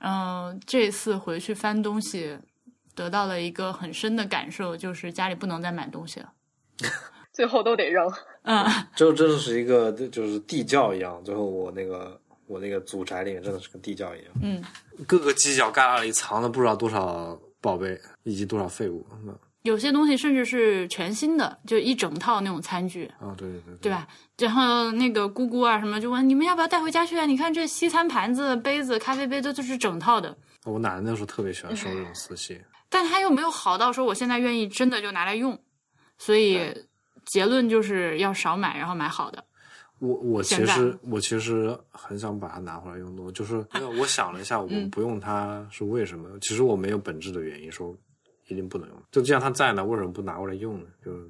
嗯，这次回去翻东西，得到了一个很深的感受，就是家里不能再买东西了。最后都得扔。嗯这真的是一个就是地窖一样，最后我那个我那个祖宅里面真的是跟地窖一样，嗯各个犄角旮旯里藏了不知道多少宝贝以及多少废物。那有些东西甚至是全新的，就一整套那种餐具，啊，对对对，对吧？然后那个姑姑啊什么就问你们要不要带回家去啊？你看这西餐盘子、杯子、咖啡杯都就是整套的，我奶奶那时候特别喜欢收这种瓷器，但她又没有好到说我现在愿意真的就拿来用，所以结论就是要少买，然后买好的。我我其实我其实很想把它拿回来用的，就是我想了一下，我嗯不用它是为什么？其实我没有本质的原因说一定不能用，就既然它在呢，为什么不拿过来用呢？就是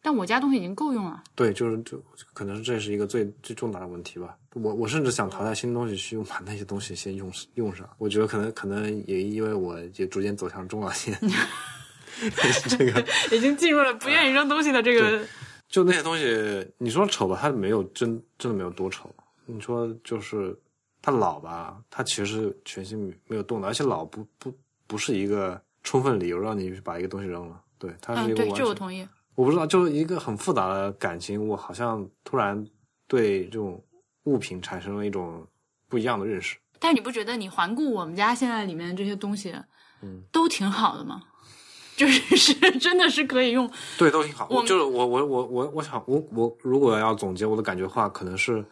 但我家东西已经够用了，对，就是就可能是这是一个最最重大的问题吧。我我甚至想淘汰新东西，去把那些东西先用用上。我觉得可能可能也因为我就逐渐走向中老年，这 个已经进入了不愿意扔东西的这个。就那些东西，你说丑吧，它没有真真的没有多丑。你说就是它老吧，它其实全新没有动的，而且老不不不是一个充分理由让你把一个东西扔了。对，它是嗯，对，这我同意。我不知道，就是一个很复杂的感情，我好像突然对这种物品产生了一种不一样的认识。但是你不觉得你环顾我们家现在里面这些东西，嗯，都挺好的吗？就是是真的是可以用，对，都挺好。我就是我我我我我想我我如果要总结我的感觉的话，可能是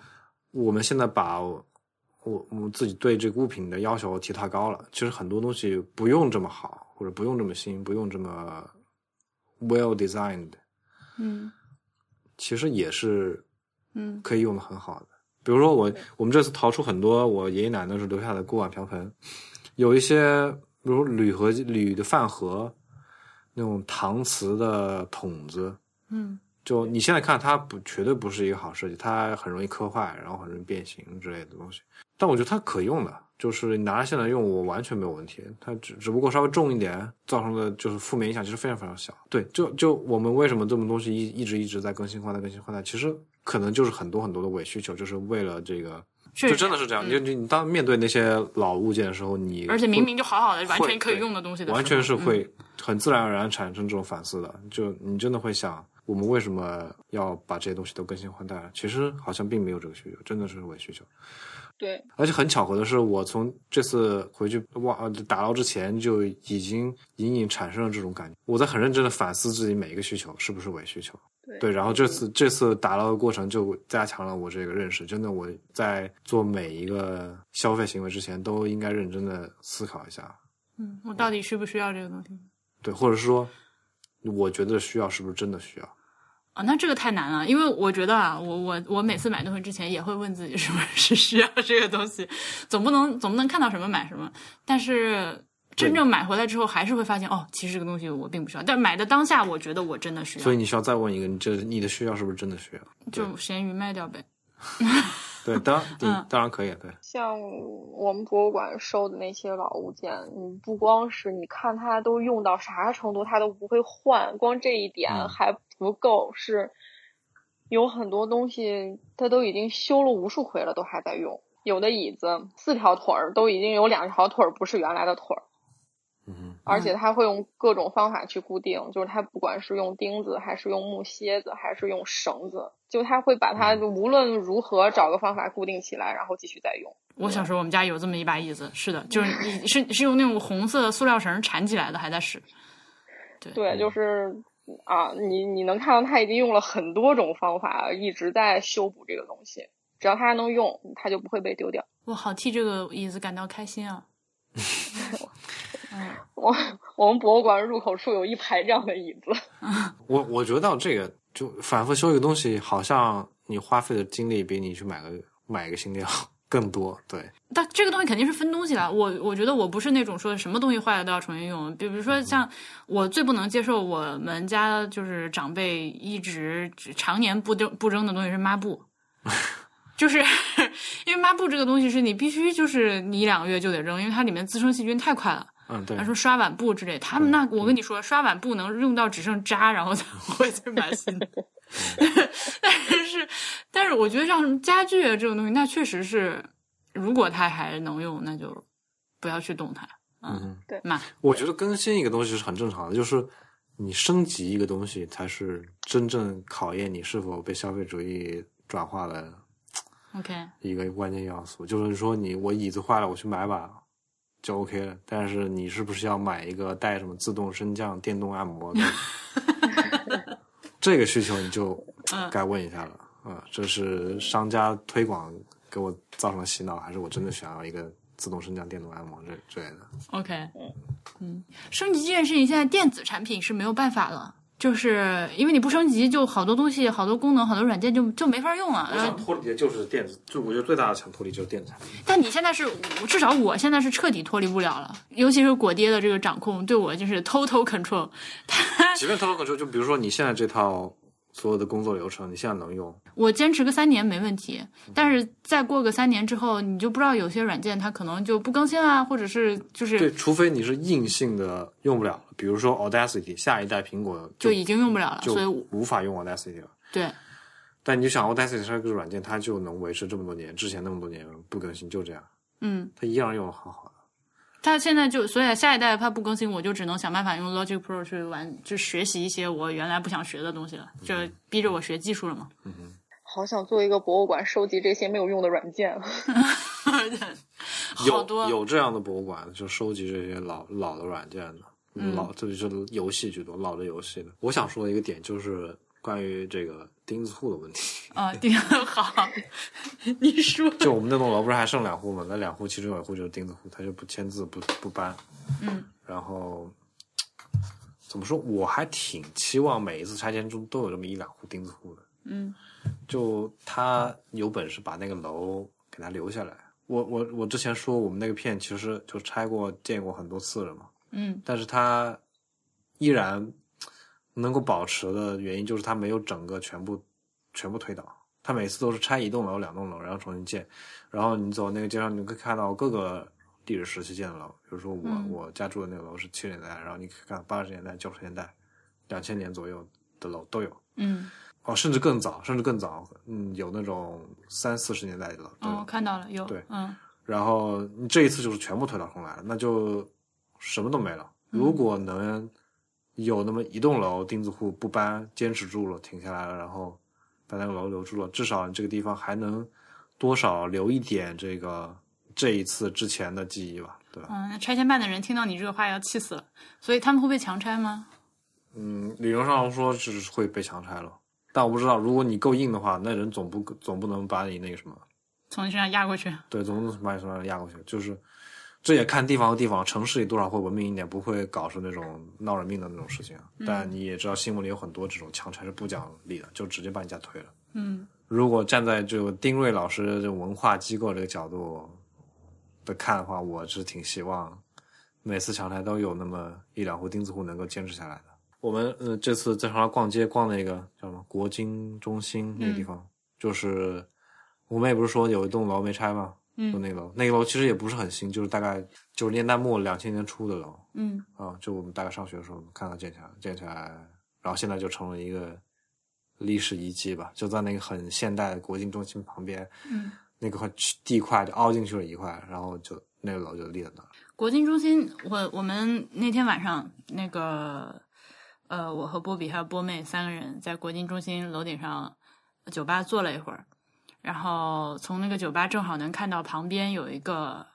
我们现在把我我们自己对这个物品的要求提太高了。其实很多东西不用这么好，或者不用这么新，不用这么 well designed，嗯。其实也是嗯。可以用的很好的。比如说我我们这次淘出很多我爷爷奶奶时候留下的锅碗瓢盆，有一些比如铝合铝的饭盒，那种搪瓷的桶子，嗯。就你现在看它不绝对不是一个好设计，它很容易磕坏，然后很容易变形之类的东西。但我觉得它可用的，就是你拿来现在用，我完全没有问题。它只只不过稍微重一点，造成的就是负面影响其实非常非常小。对，就就我们为什么这么东西一一直一直在更新换代更新换代，其实可能就是很多很多的伪需求，就是为了这个，是就真的是这样。你你你当面对那些老物件的时候，你而且明明就好好的，完全可以用的东西的，完全是嗯会很自然而然产生这种反思的。就你真的会想，我们为什么要把这些东西都更新换代？其实好像并没有这个需求，真的是伪需求。对，而且很巧合的是，我从这次回去挖呃打捞之前就已经隐隐产生了这种感觉。我在很认真的反思自己每一个需求是不是伪需求。对对，然后这次这次打捞的过程就加强了我这个认识。真的，我在做每一个消费行为之前，都应该认真的思考一下。嗯，我到底需不需要这个东西对，或者是说，我觉得需要是不是真的需要？啊？那这个太难了，因为我觉得啊，我我我每次买东西之前也会问自己是不是需要这个东西，总不能总不能看到什么买什么，但是。真正买回来之后，还是会发现哦，其实这个东西我并不需要。但买的当下，我觉得我真的需要，所以你需要再问一个，你这你的需要是不是真的需要？就咸鱼卖掉呗。对，当然，嗯。当然可以，对，像我们博物馆收的那些老物件，你不光是你看它都用到啥程度，它都不会换，光这一点嗯。还不够，是有很多东西它都已经修了无数回了，都还在用。有的椅子四条腿儿都已经有两条腿儿不是原来的腿儿，嗯，而且它会用各种方法去固定，就是它不管是用钉子，还是用木楔子，还是用绳子，就它会把它无论如何找个方法固定起来，然后继续再用。我小时候我们家有这么一把椅子，是的，就是你是是用那种红色塑料绳缠起来的，还在使。对，就是啊，你你能看到他已经用了很多种方法，一直在修补这个东西。只要它还能用，它就不会被丢掉。我好替这个椅子感到开心啊！嗯我我们博物馆入口处有一排这样的椅子。我我觉得这个就反复修一个东西，好像你花费的精力比你去买个买一个新的要 更多。对，但这个东西肯定是分东西的。我我觉得我不是那种说什么东西坏了都要重新用。比如说像我最不能接受我们家就是长辈一直常年不扔不扔的东西是抹布，就是因为抹布这个东西是你必须就是你一两个月就得扔，因为它里面滋生细菌太快了。嗯，对他，说刷碗布之类，他们那我跟你说，刷碗布能用到只剩渣，然后才会去买新的。但是，但是我觉得像什么家具啊这种东西，那确实是，如果它还能用，那就不要去动它。嗯，对买我觉得更新一个东西是很正常的，就是你升级一个东西，才是真正考验你是否被消费主义转化的 OK，一个关键要素。就是说你，我椅子坏了，我去买把就 OK 了。但是你是不是要买一个带什么自动升降、电动按摩的？这个需求你就该问一下了啊、这是商家推广给我造成了洗脑，还是我真的想要一个自动升降、电动按摩这之类的？OK，嗯，升级这件事情，现在电子产品是没有办法了，就是因为你不升级，就好多东西、好多功能、好多软件就就没法用了。我想脱离的就是电子，就我觉得最大的想脱离就是电子产品。但你现在是，至少我现在是彻底脱离不了了，尤其是果爹的这个掌控对我就是 total control。即便 total control，就比如说你现在这套所有的工作流程，你现在能用，我坚持个三年没问题，但是再过个三年之后，你就不知道有些软件它可能就不更新啦，或者是就是对，除非你是硬性的用不了了，比如说 Audacity，下一代苹果就已经用不了了，就所以无法用 Audacity 了。对。但你就想 Audacity 它这个软件，它就能维持这么多年，之前那么多年不更新，就这样，嗯，它一样用的很好。的。它现在就所以下一代它不更新，我就只能想办法用 Logic Pro 去玩，就学习一些我原来不想学的东西了，就逼着我学技术了嘛。嗯 好想做一个博物馆，收集这些没有用的软件。好有多有这样的博物馆，就收集这些老老的软件的，嗯老这里是游戏居多，老的游戏的。我想说的一个点就是关于这个钉子户的问题。啊，对，好，你说，就我们那栋楼不是还剩两户吗？那两户其中有一户就是钉子户，他就不签字不不搬。嗯，然后怎么说？我还挺期望每一次拆迁中都有这么一两户钉子户的。嗯就他有本事把那个楼给他留下来。我我我之前说我们那个片其实就拆过建过很多次了嘛，嗯但是他依然能够保持的原因就是它没有整个全部全部推倒，它每次都是拆一栋楼、两栋楼，然后重新建。然后你走那个街上，你可以看到各个历史时期建的楼，比如说我、嗯我家住的那个楼是七十年代，然后你可以看八十年代、九十年代、两千年左右的楼都有。嗯，哦，甚至更早，甚至更早，嗯，有那种三四十年代的楼都有。哦，看到了，有，对嗯然后你这一次就是全部推倒重来了，那就什么都没了。如果能有那么一栋楼钉子户不搬，坚持住了，停下来了，然后把那个楼留住了，至少你这个地方还能多少留一点这个这一次之前的记忆吧，对吧？嗯，那拆迁办的人听到你这个话要气死了，所以他们会被强拆吗？嗯，理论上说是会被强拆了，但我不知道，如果你够硬的话，那人总不总不能把你那个什么。从你身上压过去，对，总能把你身上压过去。就是这也看地方和地方，城市里多少会文明一点，不会搞出那种闹人命的那种事情啊。但你也知道，新闻里有很多这种强拆是不讲理的，就直接把你家推了。嗯如果站在这个丁瑞老师这种文化机构这个角度的看的话，我是挺希望每次强拆都有那么一两户钉子户能够坚持下来的。我们呃这次在长沙逛街逛那个叫什么国金中心那个地方，就是我们也不是说有一栋楼没拆吗？就嗯那个楼，那个楼其实也不是很新，就是大概九十年代末两千年初的楼嗯。啊，就我们大概上学的时候看到建起来，建起来，然后现在就成了一个历史遗迹吧，就在那个很现代的国金中心旁边，嗯，那个块地块就凹进去了一块，然后就那个楼就立在那儿。国金中心，我我们那天晚上那个呃，我和波比还有波妹三个人在国金中心楼顶上酒吧坐了一会儿，然后从那个酒吧正好能看到旁边有一个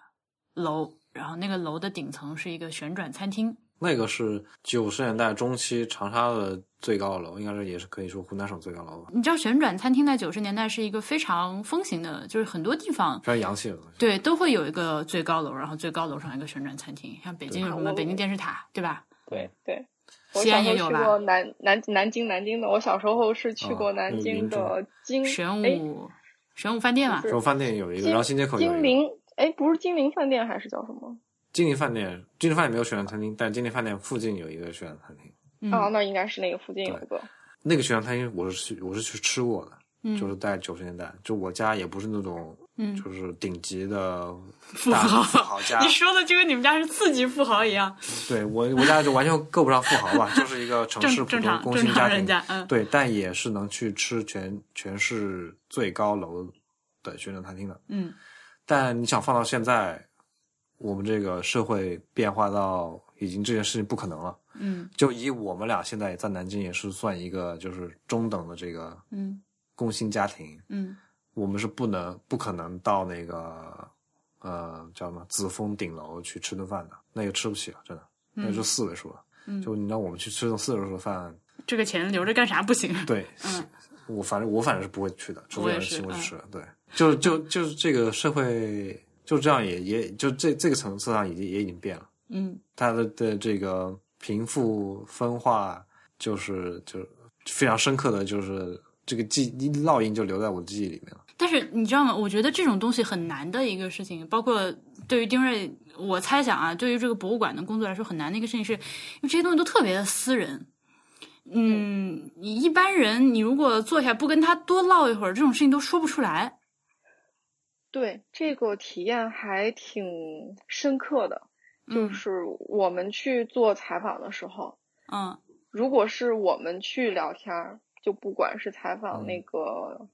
楼，然后那个楼的顶层是一个旋转餐厅。那个是九十年代中期长沙的最高楼，应该是也是可以说湖南省最高楼吧，你知道旋转餐厅在九十年代是一个非常风行的，就是很多地方非常洋气的东西。对都会有一个最高楼，然后最高楼上一个旋转餐厅，像北京有什么我北京电视塔，对吧？对对，我西安小时也有吧候去过南南南京南京的，我小时候是去过南京的金玄哎武玄武饭店嘛不，是然后饭店有一个，然后新街口有一个。金陵哎，不是金陵饭店还是叫什么？金陵饭店，金陵饭店没有旋转餐厅，但金陵饭店附近有一个旋转餐厅。嗯啊，那应该是那个附近有一个。那个旋转餐厅我是去我是去吃过的，嗯就是在九十年代，就我家也不是那种嗯，就是顶级的富豪富豪家 你，说的就跟你们家是次级富豪一样，对我我家就完全够不上富豪吧，就是一个城市普通工薪家庭，家，嗯。对，但也是能去吃全全市最高楼的旋转餐厅的。嗯。但你想放到现在，我们这个社会变化到已经这件事情不可能了。嗯。就以我们俩现在在南京也是算一个就是中等的这个嗯。工薪家庭，嗯我们是不能不可能到那个呃叫什么紫峰顶楼去吃顿饭的，那个吃不起了，真的，那嗯就四位数了。嗯。就你让我们去吃顿四位数的饭，这个钱留着干啥不行？对，嗯。我反正我反正是不会去的，除非有人请我去吃。对，就就就是这个社会就这样也也就这这个层次上已经也已经变了，嗯。它的的这个贫富分化就是就非常深刻的就是这个记烙印就留在我的记忆里面了。但是你知道吗？我觉得这种东西很难的一个事情，包括对于丁瑞，我猜想啊，对于这个博物馆的工作来说很难的一个事情是，因为这些东西都特别的私人。嗯，你一般人，你如果坐下不跟他多唠一会儿，这种事情都说不出来。对，这个体验还挺深刻的。就嗯是我们去做采访的时候，嗯如果是我们去聊天儿，就不管是采访嗯那个、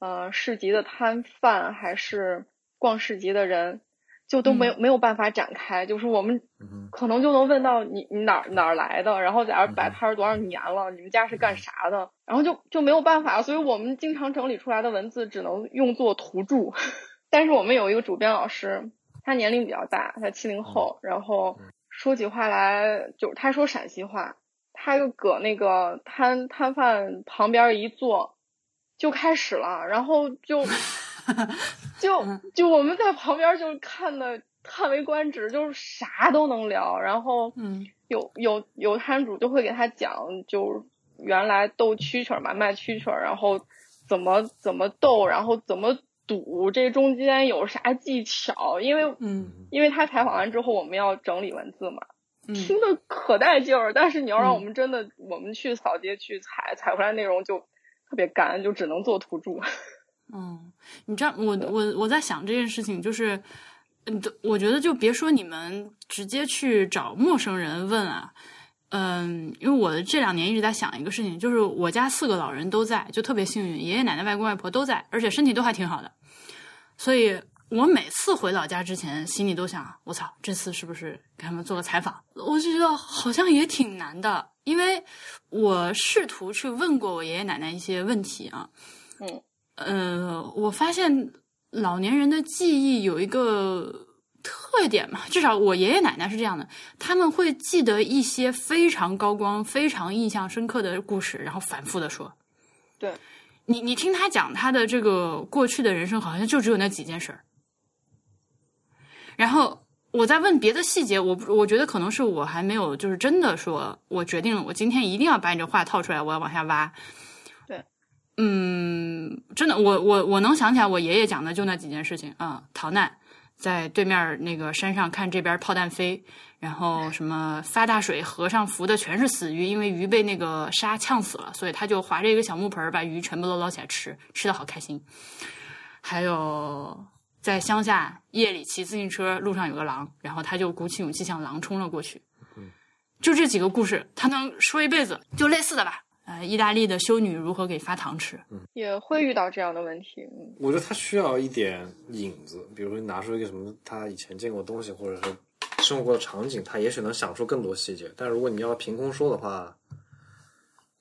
呃市集的摊贩，还是逛市集的人，就都没有、没有办法展开。就是我们可能就能问到你你哪儿哪儿来的，然后在这儿摆摊儿多少年了，你们家是干啥的，然后就就没有办法，所以我们经常整理出来的文字只能用作图注。但是我们有一个主编老师，他年龄比较大，他七零后，然后说起话来就是他说陕西话，他就搁那个摊摊贩旁边一坐，就开始了，然后就 就就我们在旁边就看的叹为观止，就是啥都能聊，然后嗯有有有摊主就会给他讲，就原来斗蛐蛐儿嘛，卖蛐蛐儿，然后怎么怎么斗，然后怎么赌，这中间有啥技巧？因为嗯因为他采访完之后，我们要整理文字嘛，嗯听得可带劲儿。但是你要让嗯我们真的，我们去扫街去采采回来内容就特别干，就只能做土著。嗯，你知道，我我我在想这件事情，就是，嗯，我觉得就别说你们直接去找陌生人问啊，嗯，因为我这两年一直在想一个事情，就是我家四个老人都在，就特别幸运，爷爷奶奶、外公外婆都在，而且身体都还挺好的，所以我每次回老家之前，心里都想，我操，这次是不是给他们做个采访？我就觉得好像也挺难的，因为我试图去问过我爷爷奶奶一些问题啊，嗯呃，我发现老年人的记忆有一个特点嘛，至少我爷爷奶奶是这样的，他们会记得一些非常高光、非常印象深刻的故事，然后反复的说。对，你你听他讲他的这个过去的人生，好像就只有那几件事儿。然后我在问别的细节，我我觉得可能是我还没有就是真的说，我决定了，我今天一定要把你这话套出来，我要往下挖。对，嗯，真的，我我我能想起来，我爷爷讲的就那几件事情啊、逃难，在对面那个山上看这边炮弹飞，然后什么发大水，河上浮的全是死鱼，因为鱼被那个沙呛死了，所以他就划着一个小木盆把鱼全部都捞起来吃，吃的好开心。还有在乡下夜里骑自行车，路上有个狼，然后他就鼓起勇气向狼冲了过去。就这几个故事，他能说一辈子，就类似的吧。呃，意大利的修女如何给发糖吃？也会遇到这样的问题。嗯我觉得他需要一点影子，比如说你拿出一个什么他以前见过的东西，或者是生活过的场景，他也许能想出更多细节。但如果你要凭空说的话，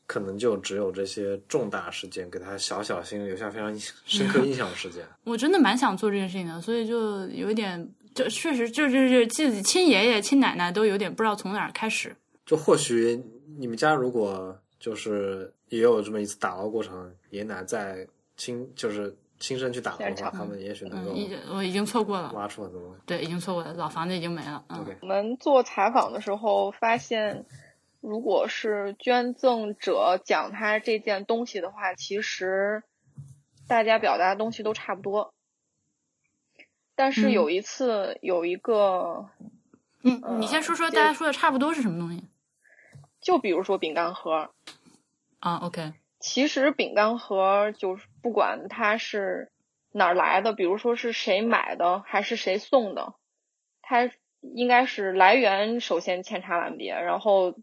可能就只有这些重大事件给他小小心里留下非常深刻印象的事件。我真的蛮想做这件事情的，所以就有一点，就确实就就是自己亲爷爷亲奶奶都有点不知道从哪儿开始。就或许你们家如果就是也有这么一次打捞过程，爷爷奶奶在亲就是亲身去打捞的话，他们也许能嗯，够已经我已经错过了，挖出很多东西。对，已经错过了，老房子已经没了。嗯 OK 我们做采访的时候发现，如果是捐赠者讲他这件东西的话，其实大家表达的东西都差不多。但是嗯有一次有一个，嗯，呃你先说说大家说的差不多是什么东西就比如说饼干盒，啊？OK，其实饼干盒就是不管它是哪儿来的，比如说是谁买的还是谁送的，它应该是来源首先千差万别，然后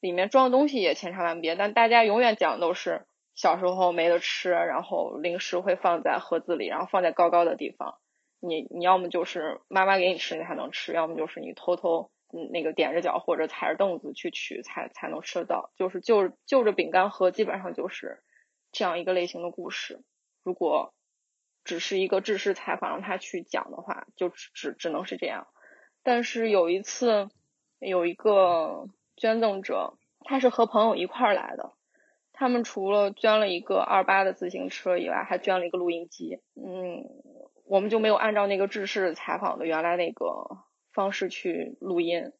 里面装的东西也千差万别，但大家永远讲都是小时候没得吃，然后零食会放在盒子里，然后放在高高的地方，你你要么就是妈妈给你吃你才能吃，要么就是你偷偷嗯那个踮着脚或者踩着凳子去取才才能吃得到，就是就就着饼干盒基本上就是这样一个类型的故事。如果只是一个制式采访，让他去讲的话，就只只只能是这样。但是有一次，有一个捐赠者，他是和朋友一块儿来的，他们除了捐了一个二八的自行车以外，还捐了一个录音机。嗯，我们就没有按照那个制式采访的原来那个方式去录音。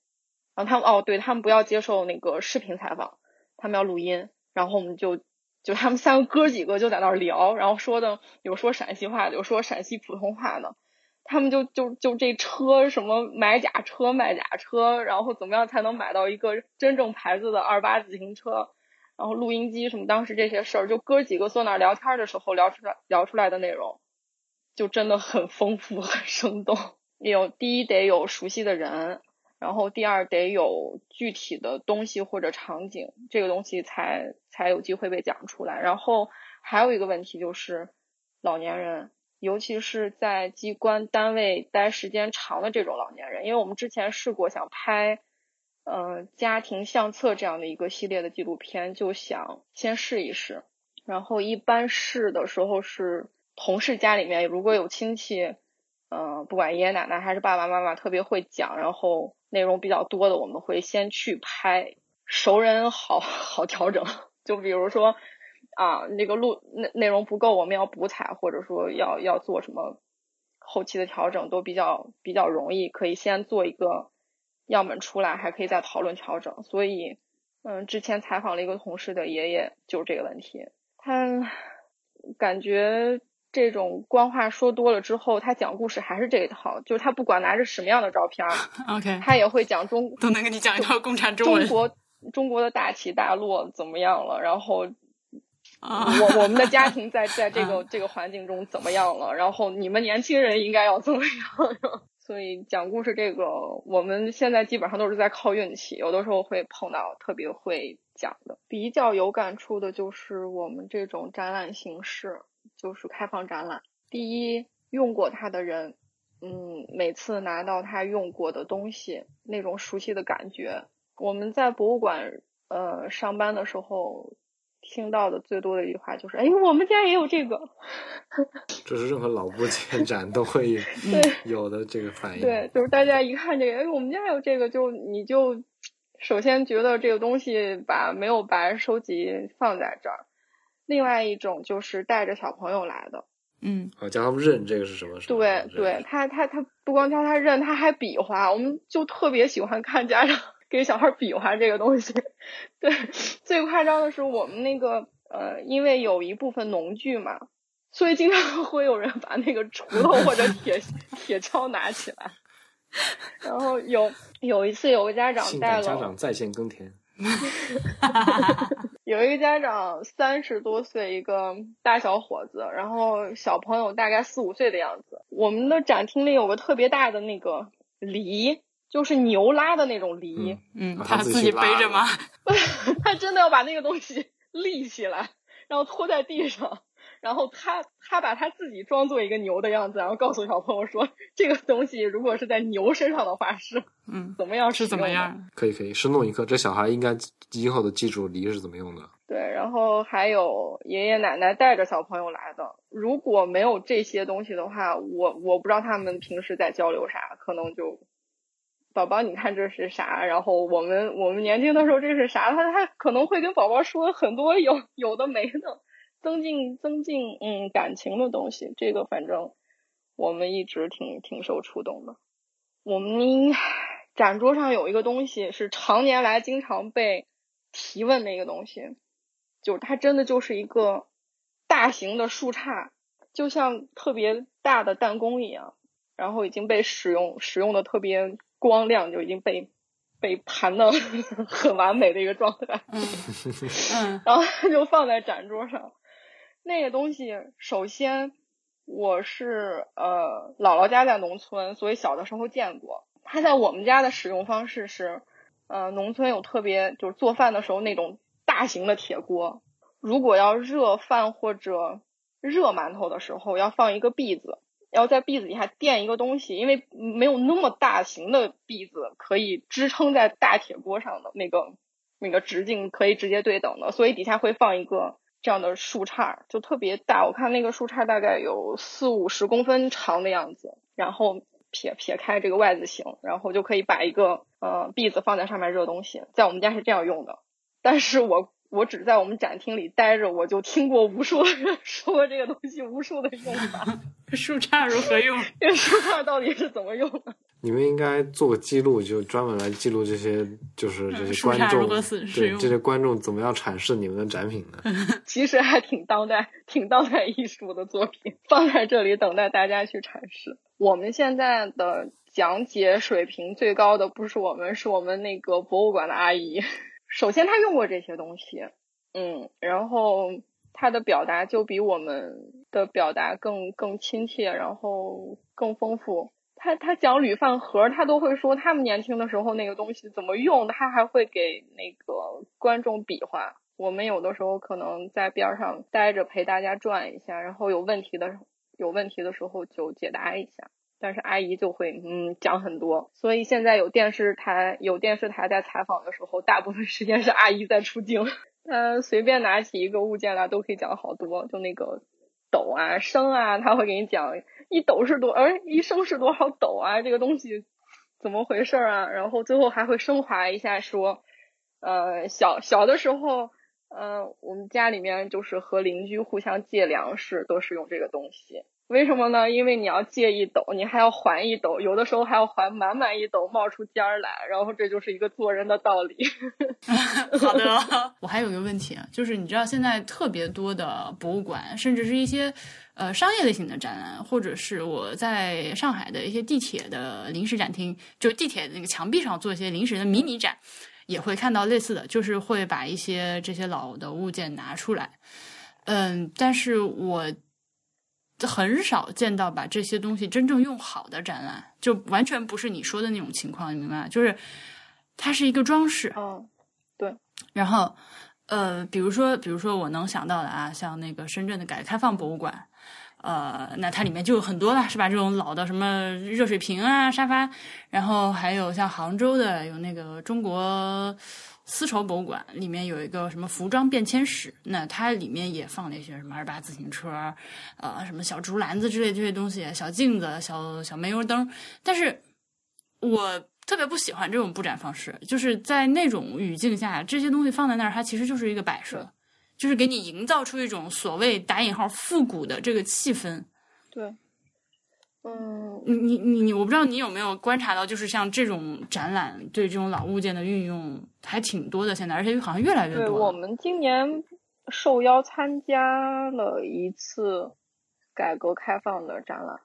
然后他们哦，对他们不要接受那个视频采访，他们要录音。然后我们就就他们三个哥几个就在那儿聊，然后说的有说陕西话，有说陕西普通话的。他们就就就这车什么买假车卖假车，然后怎么样才能买到一个真正牌子的二八自行车？然后录音机什么，当时这些事儿，就哥几个坐那聊天的时候聊出来聊出来的内容，就真的很丰富很生动。有第一得有熟悉的人，然后第二得有具体的东西或者场景，这个东西才才有机会被讲出来。然后还有一个问题就是老年人。尤其是在机关单位待时间长的这种老年人，因为我们之前试过想拍，呃，家庭相册这样的一个系列的纪录片，就想先试一试。然后一般试的时候是同事家里面如果有亲戚，嗯，不管爷爷奶奶还是爸爸妈妈特别会讲，然后内容比较多的，我们会先去拍。熟人好 好调整，就比如说。啊，那个录内内容不够，我们要补采，或者说要要做什么后期的调整，都比较比较容易，可以先做一个样本出来，还可以再讨论调整。所以，嗯，之前采访了一个同事的爷爷，就是这个问题。他感觉这种官话说多了之后，他讲故事还是这一套，就是他不管拿着什么样的照片，OK，他也会讲中都能给你讲一套共产中文，中国中国的大起大落怎么样了，然后。我我们的家庭在在这个这个环境中怎么样了？然后你们年轻人应该要怎么样？所以讲故事这个，我们现在基本上都是在靠运气，有的时候会碰到特别会讲的。比较有感触的就是我们这种展览形式，就是开放展览。第一，用过它的人，嗯，每次拿到他用过的东西，那种熟悉的感觉。我们在博物馆呃上班的时候。听到的最多的一句话就是：“哎，我们家也有这个。”这是任何老物件展都会 有的这个反应。对，就是大家一看这个，哎，我们家有这个，就你就首先觉得这个东西把没有白收集放在这儿。另外一种就是带着小朋友来的，嗯，啊，教他们认这个是什么？对，对他他他不光教他认，他还比划。我们就特别喜欢看家长。给小孩比划这个东西，对，最夸张的是我们那个呃，因为有一部分农具嘛，所以经常 会有人把那个锄头或者铁 铁锹拿起来。然后有有一次有个家长带了家长在线耕田，有一个家长三十多岁一个大小伙子，然后小朋友大概四五岁的样子。我们的展厅里有个特别大的那个犁。就是牛拉的那种犁，嗯，他自己背着吗？他真的要把那个东西立起来，然后拖在地上，然后他他把他自己装作一个牛的样子，然后告诉小朋友说，这个东西如果是在牛身上的话是，嗯，怎么样是怎么样？可以可以，生动一刻，这小孩应该今后都记住犁是怎么用的。对，然后还有爷爷奶奶带着小朋友来的，如果没有这些东西的话，我我不知道他们平时在交流啥，可能就。宝宝，你看这是啥？然后我们我们年轻的时候这是啥？他他可能会跟宝宝说很多有有的没的，增进增进嗯感情的东西。这个反正我们一直挺挺受触动的。我们 展桌上有一个东西是常年来经常被提问的一个东西，就是它真的就是一个大型的树杈，就像特别大的弹弓一样，然后已经被使用使用的特别。光亮就已经被被盘的 很完美的一个状态，嗯 嗯，然后就放在展桌上。那个东西，首先我是呃姥姥家在农村，所以小的时候见过。它在我们家的使用方式是，呃，农村有特别就是做饭的时候那种大型的铁锅，如果要热饭或者热馒头的时候，要放一个篦子。要在篦子底下垫一个东西，因为没有那么大型的篦子可以支撑在大铁锅上的那个那个直径可以直接对等的，所以底下会放一个这样的树杈，就特别大。我看那个树杈大概有四五十公分长的样子，然后撇撇开这个 Y 字形，然后就可以把一个呃篦子放在上面热东西。在我们家是这样用的，但是我我只在我们展厅里待着，我就听过无数人说这个东西无数的用法。树杈如何用？这树杈到底是怎么用的？你们应该做个记录，就专门来记录这些，就是这些观众，对这些观众怎么样阐释你们的展品呢？其实还挺当代、挺当代艺术的作品，放在这里等待大家去阐释。我们现在的讲解水平最高的不是我们，是我们那个博物馆的阿姨。首先，他用过这些东西，嗯，然后他的表达就比我们的表达更更亲切，然后更丰富。他他讲铝饭盒，他都会说他们年轻的时候那个东西怎么用，他还会给那个观众比划。我们有的时候可能在边上待着陪大家转一下，然后有问题的有问题的时候就解答一下。但是阿姨就会嗯讲很多，所以现在有电视台有电视台在采访的时候，大部分时间是阿姨在出镜。嗯，随便拿起一个物件来都可以讲好多，就那个斗啊升啊，他会给你讲。一斗是多，而一升是多少斗啊？这个东西怎么回事啊？然后最后还会升华一下，说，呃，小小的时候，呃，我们家里面就是和邻居互相借粮食，都是用这个东西。为什么呢？因为你要借一斗，你还要还一斗，有的时候还要还满满一斗，冒出尖儿来。然后这就是一个做人的道理。好的，我还有个问题啊，就是你知道现在特别多的博物馆，甚至是一些呃商业类型的展览，或者是我在上海的一些地铁的临时展厅，就地铁那个墙壁上做一些临时的迷你展，也会看到类似的，就是会把一些这些老的物件拿出来。嗯，但是我。很少见到把这些东西真正用好的展览，就完全不是你说的那种情况，你明白吗？就是它是一个装饰。嗯，对。然后，呃，比如说，比如说我能想到的啊，像那个深圳的改革开放博物馆，呃，那它里面就有很多了，是吧？这种老的什么热水瓶啊、沙发，然后还有像杭州的有那个中国。丝绸博物馆里面有一个什么服装变迁史，那它里面也放了一些什么二八自行车，呃，什么小竹篮子之类这些东西，小镜子、小小煤油灯。但是我特别不喜欢这种布展方式，就是在那种语境下，这些东西放在那儿，它其实就是一个摆设，就是给你营造出一种所谓打引号复古的这个气氛。对。嗯，你你你你，我不知道你有没有观察到，就是像这种展览对这种老物件的运用还挺多的，现在而且好像越来越多。对，我们今年受邀参加了一次改革开放的展览，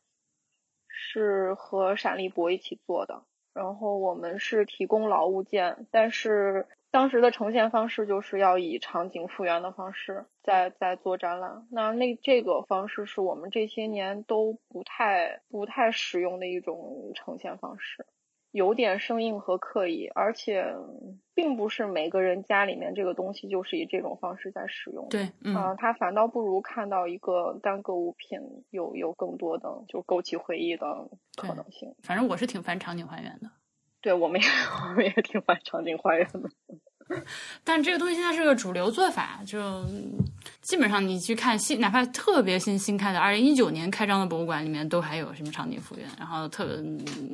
是和陕历博一起做的，然后我们是提供老物件，但是。当时的呈现方式就是要以场景复原的方式在在做展览，那那这个方式是我们这些年都不太不太使用的一种呈现方式，有点生硬和刻意，而且并不是每个人家里面这个东西就是以这种方式在使用。对，嗯，他反倒不如看到一个单个物品有有更多的就勾起回忆的可能性。反正我是挺烦场景还原的。对我们也 我们也挺欢场景还原的。但这个东西现在是个主流做法，就基本上你去看新，哪怕特别新新开的二零一九年开张的博物馆里面，都还有什么场景复原，然后特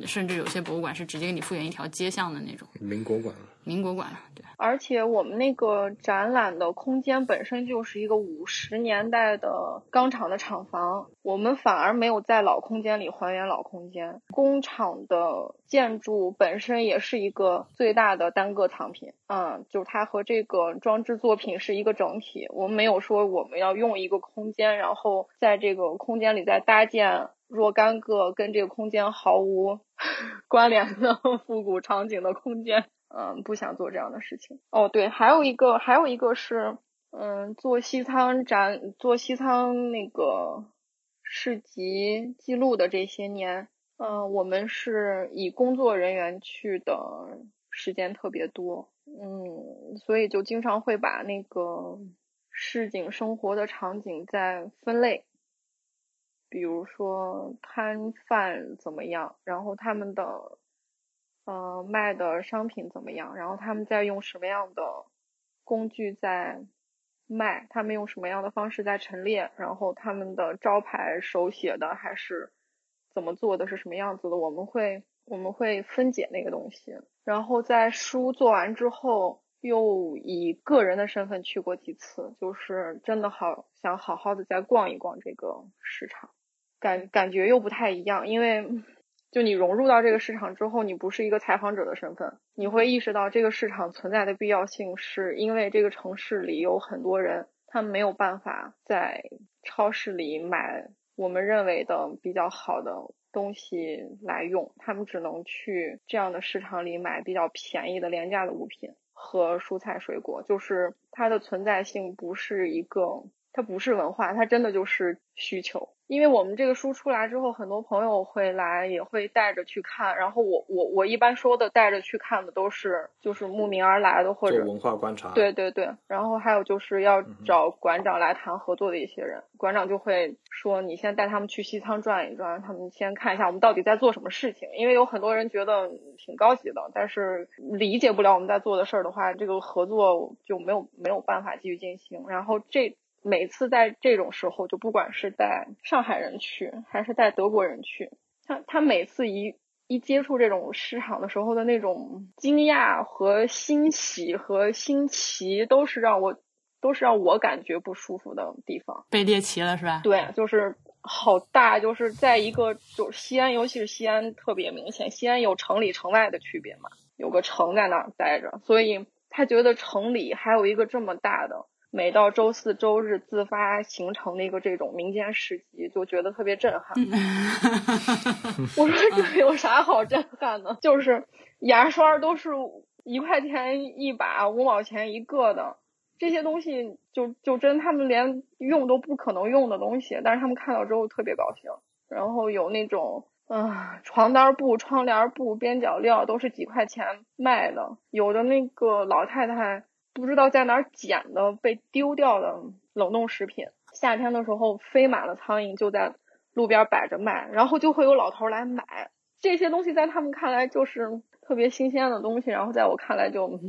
甚至有些博物馆是直接给你复原一条街巷的那种。民国馆。民国馆，对。而且我们那个展览的空间本身就是一个五十年代的钢厂的厂房，我们反而没有在老空间里还原老空间。工厂的建筑本身也是一个最大的单个藏品，嗯，就是它和这个装置作品是一个整体。我们没有说我们要用一个空间，然后在这个空间里再搭建若干个跟这个空间毫无 关联的复古场景的空间。嗯，不想做这样的事情。哦，对，还有一个，还有一个是，嗯，做西仓展，做西仓那个市集记录的这些年，嗯，我们是以工作人员去的时间特别多，嗯，所以就经常会把那个市井生活的场景在分类，比如说摊贩怎么样，然后他们的。呃，卖的商品怎么样？然后他们在用什么样的工具在卖，他们用什么样的方式在陈列，然后他们的招牌手写的还是怎么做的是什么样子的，我们会我们会分解那个东西，然后在书做完之后，又以个人的身份去过几次，就是真的好想好好的再逛一逛这个市场，感感觉又不太一样，因为。就你融入到这个市场之后，你不是一个采访者的身份，你会意识到这个市场存在的必要性，是因为这个城市里有很多人，他们没有办法在超市里买我们认为的比较好的东西来用，他们只能去这样的市场里买比较便宜的廉价的物品和蔬菜水果，就是它的存在性不是一个，它不是文化，它真的就是需求。因为我们这个书出来之后，很多朋友会来，也会带着去看。然后我我我一般说的带着去看的都是就是慕名而来的或者文化观察。对对对，然后还有就是要找馆长来谈合作的一些人，馆长就会说你先带他们去西仓转一转，他们先看一下我们到底在做什么事情。因为有很多人觉得挺高级的，但是理解不了我们在做的事儿的话，这个合作就没有没有办法继续进行。然后这。每次在这种时候，就不管是带上海人去，还是带德国人去，他他每次一一接触这种市场的时候的那种惊讶和欣喜和新奇，都是让我都是让我感觉不舒服的地方。被猎奇了是吧？对，就是好大，就是在一个就西安，尤其是西安特别明显，西安有城里城外的区别嘛，有个城在那儿待着，所以他觉得城里还有一个这么大的。每到周四周日自发形成的一个这种民间市集，就觉得特别震撼。我说这有啥好震撼的？就是牙刷都是一块钱一把，五毛钱一个的，这些东西就就真他们连用都不可能用的东西，但是他们看到之后特别高兴。然后有那种啊床单布、窗帘布、边角料都是几块钱卖的，有的那个老太太。不知道在哪儿捡的被丢掉的冷冻食品，夏天的时候飞满了苍蝇，就在路边摆着卖，然后就会有老头来买这些东西，在他们看来就是特别新鲜的东西，然后在我看来就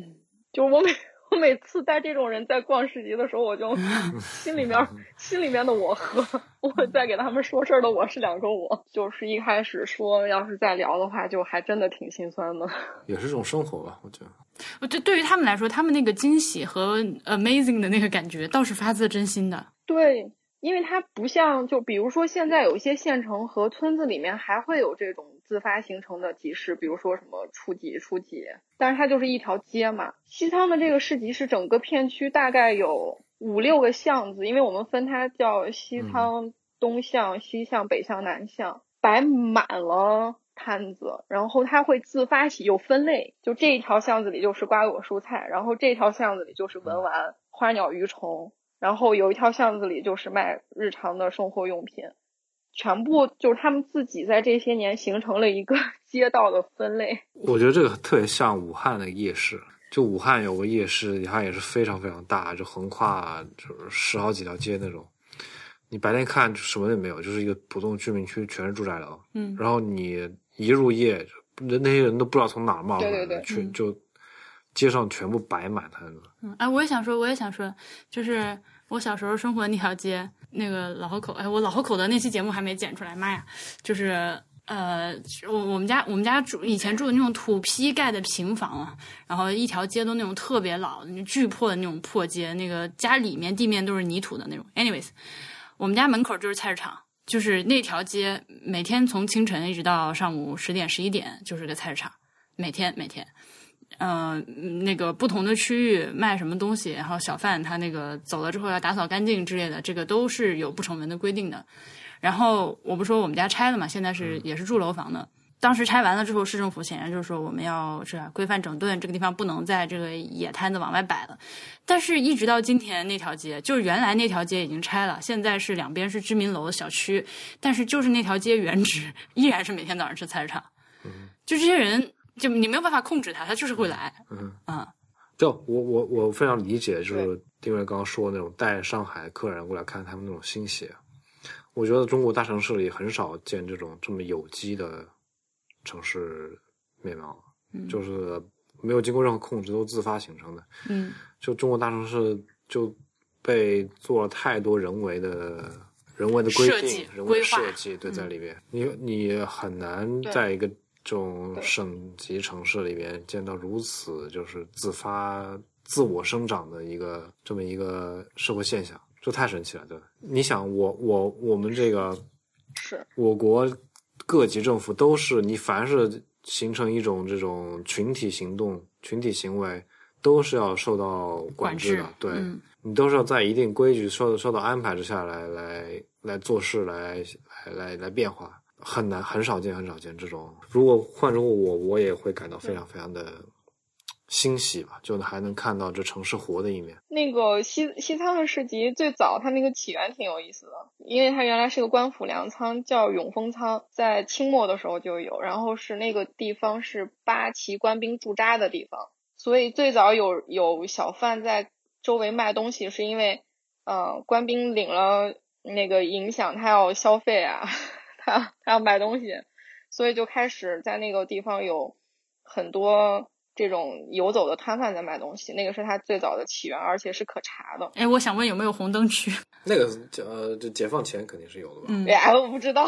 就我每。我每次带这种人在逛市集的时候，我就 心里面心里面的我和我在给他们说事儿的我是两个我。就是一开始说要是再聊的话，就还真的挺心酸的。也是种生活吧，我觉得。我觉得对于他们来说，他们那个惊喜和 amazing 的那个感觉，倒是发自真心的。对，因为它不像就比如说现在有一些县城和村子里面还会有这种。自发形成的集市，比如说什么初级、初级，但是它就是一条街嘛。西仓的这个市集是整个片区大概有五六个巷子，因为我们分它叫西仓东巷、西巷、北巷、南巷，摆满了摊子，然后它会自发起有分类，就这一条巷子里就是瓜果蔬菜，然后这条巷子里就是文玩、花鸟鱼虫，然后有一条巷子里就是卖日常的生活用品。全部就是他们自己在这些年形成了一个 街道的分类。我觉得这个特别像武汉的夜市，就武汉有个夜市，它也是非常非常大，就横跨就是十好几条街那种。你白天看什么也没有，就是一个普通居民区，全是住宅楼。嗯。然后你一入夜，那那些人都不知道从哪冒出来的，全就街上全部摆满摊子。嗯，哎，我也想说，我也想说，就是我小时候生活的那条街。那个老河口，哎，我老河口的那期节目还没剪出来，妈呀！就是呃，我我们家我们家住以前住的那种土坯盖的平房啊，然后一条街都那种特别老、巨破的那种破街，那个家里面地面都是泥土的那种。Anyways，我们家门口就是菜市场，就是那条街每天从清晨一直到上午十点十一点就是个菜市场，每天每天。嗯，那个不同的区域卖什么东西，然后小贩他那个走了之后要打扫干净之类的，这个都是有不成文的规定的。然后我不说我们家拆了嘛，现在是也是住楼房的。当时拆完了之后，市政府显然就是说我们要是规范整顿这个地方，不能在这个野摊子往外摆了。但是，一直到今天，那条街就是原来那条街已经拆了，现在是两边是居民楼的小区，但是就是那条街原址依然是每天早上吃菜市场。嗯就这些人。就你没有办法控制他，他就是会来。嗯啊，就我我我非常理解，就是丁伟刚刚说那种带上海客人过来看他们那种欣喜。我觉得中国大城市里很少见这种这么有机的城市面貌，就是没有经过任何控制，都自发形成的。嗯，就中国大城市，就被做了太多人为的、人为的规定、人为设计，对，嗯。在里边，你你很难在一个这种省级城市里边见到如此就是自发、自我生长的一个这么一个社会现象，这太神奇了，对吧？你想，我我我们这个是。我国各级政府都是，你凡是形成一种这种群体行动、群体行为，都是要受到管管制制的。对、嗯你都是要在一定规矩、受受到安排之下来来来做事、来来来来变化，很难很少见很少见这种。如果换成我，我也会感到非常非常的欣喜吧，就还能看到这城市活的一面。那个西西仓的市集最早它那个起源挺有意思的，因为它原来是个官府粮仓，叫永丰仓，在清末的时候就有，然后是那个地方是八旗官兵驻扎的地方，所以最早有有小贩在周围卖东西，是因为呃官兵领了那个影响，他要消费啊，他他要买东西，所以就开始在那个地方有很多这种游走的摊贩在卖东西，那个是它最早的起源，而且是可查的。哎，我想问有没有红灯区？那个呃，这解放前肯定是有的吧？嗯哎，我不知道。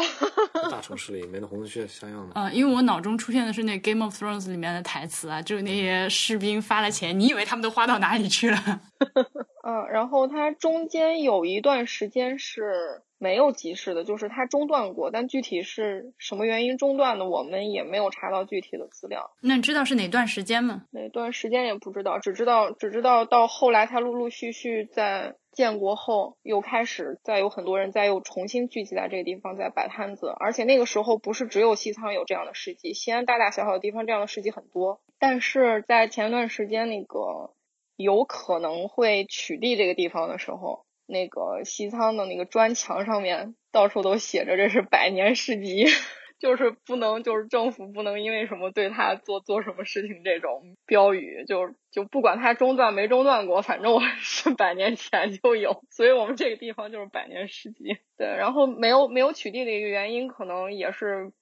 大城市里面的红灯区像样的。嗯，因为我脑中出现的是那《Game of Thrones》里面的台词啊，就是那些士兵发了钱，你以为他们都花到哪里去了？嗯，然后它中间有一段时间是没有集市的，就是它中断过，但具体是什么原因中断的，我们也没有查到具体的资料。那你知道是哪段时间吗？哪段时间也不知道，只知道只知道到后来，它陆陆续续在建国后又开始再有很多人再又重新聚集在这个地方在摆摊子，而且那个时候不是只有西仓有这样的市集，西安大大小小的地方这样的市集很多。但是在前段时间那个有可能会取缔这个地方的时候，那个西仓的那个砖墙上面到处都写着这是百年市集。就是不能，就是政府不能因为什么对他做做什么事情这种标语，就就不管它中断没中断过，反正我是百年前就有，所以我们这个地方就是百年市集。对，然后没有没有取缔的一个原因，可能也是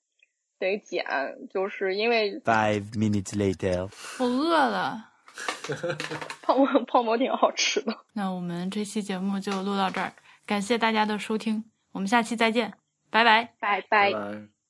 得减，就是因为 Five minutes later. 我饿了。泡馍 泡馍挺好吃的。那我们这期节目就录到这儿，感谢大家的收听，我们下期再见，拜拜。拜拜拜。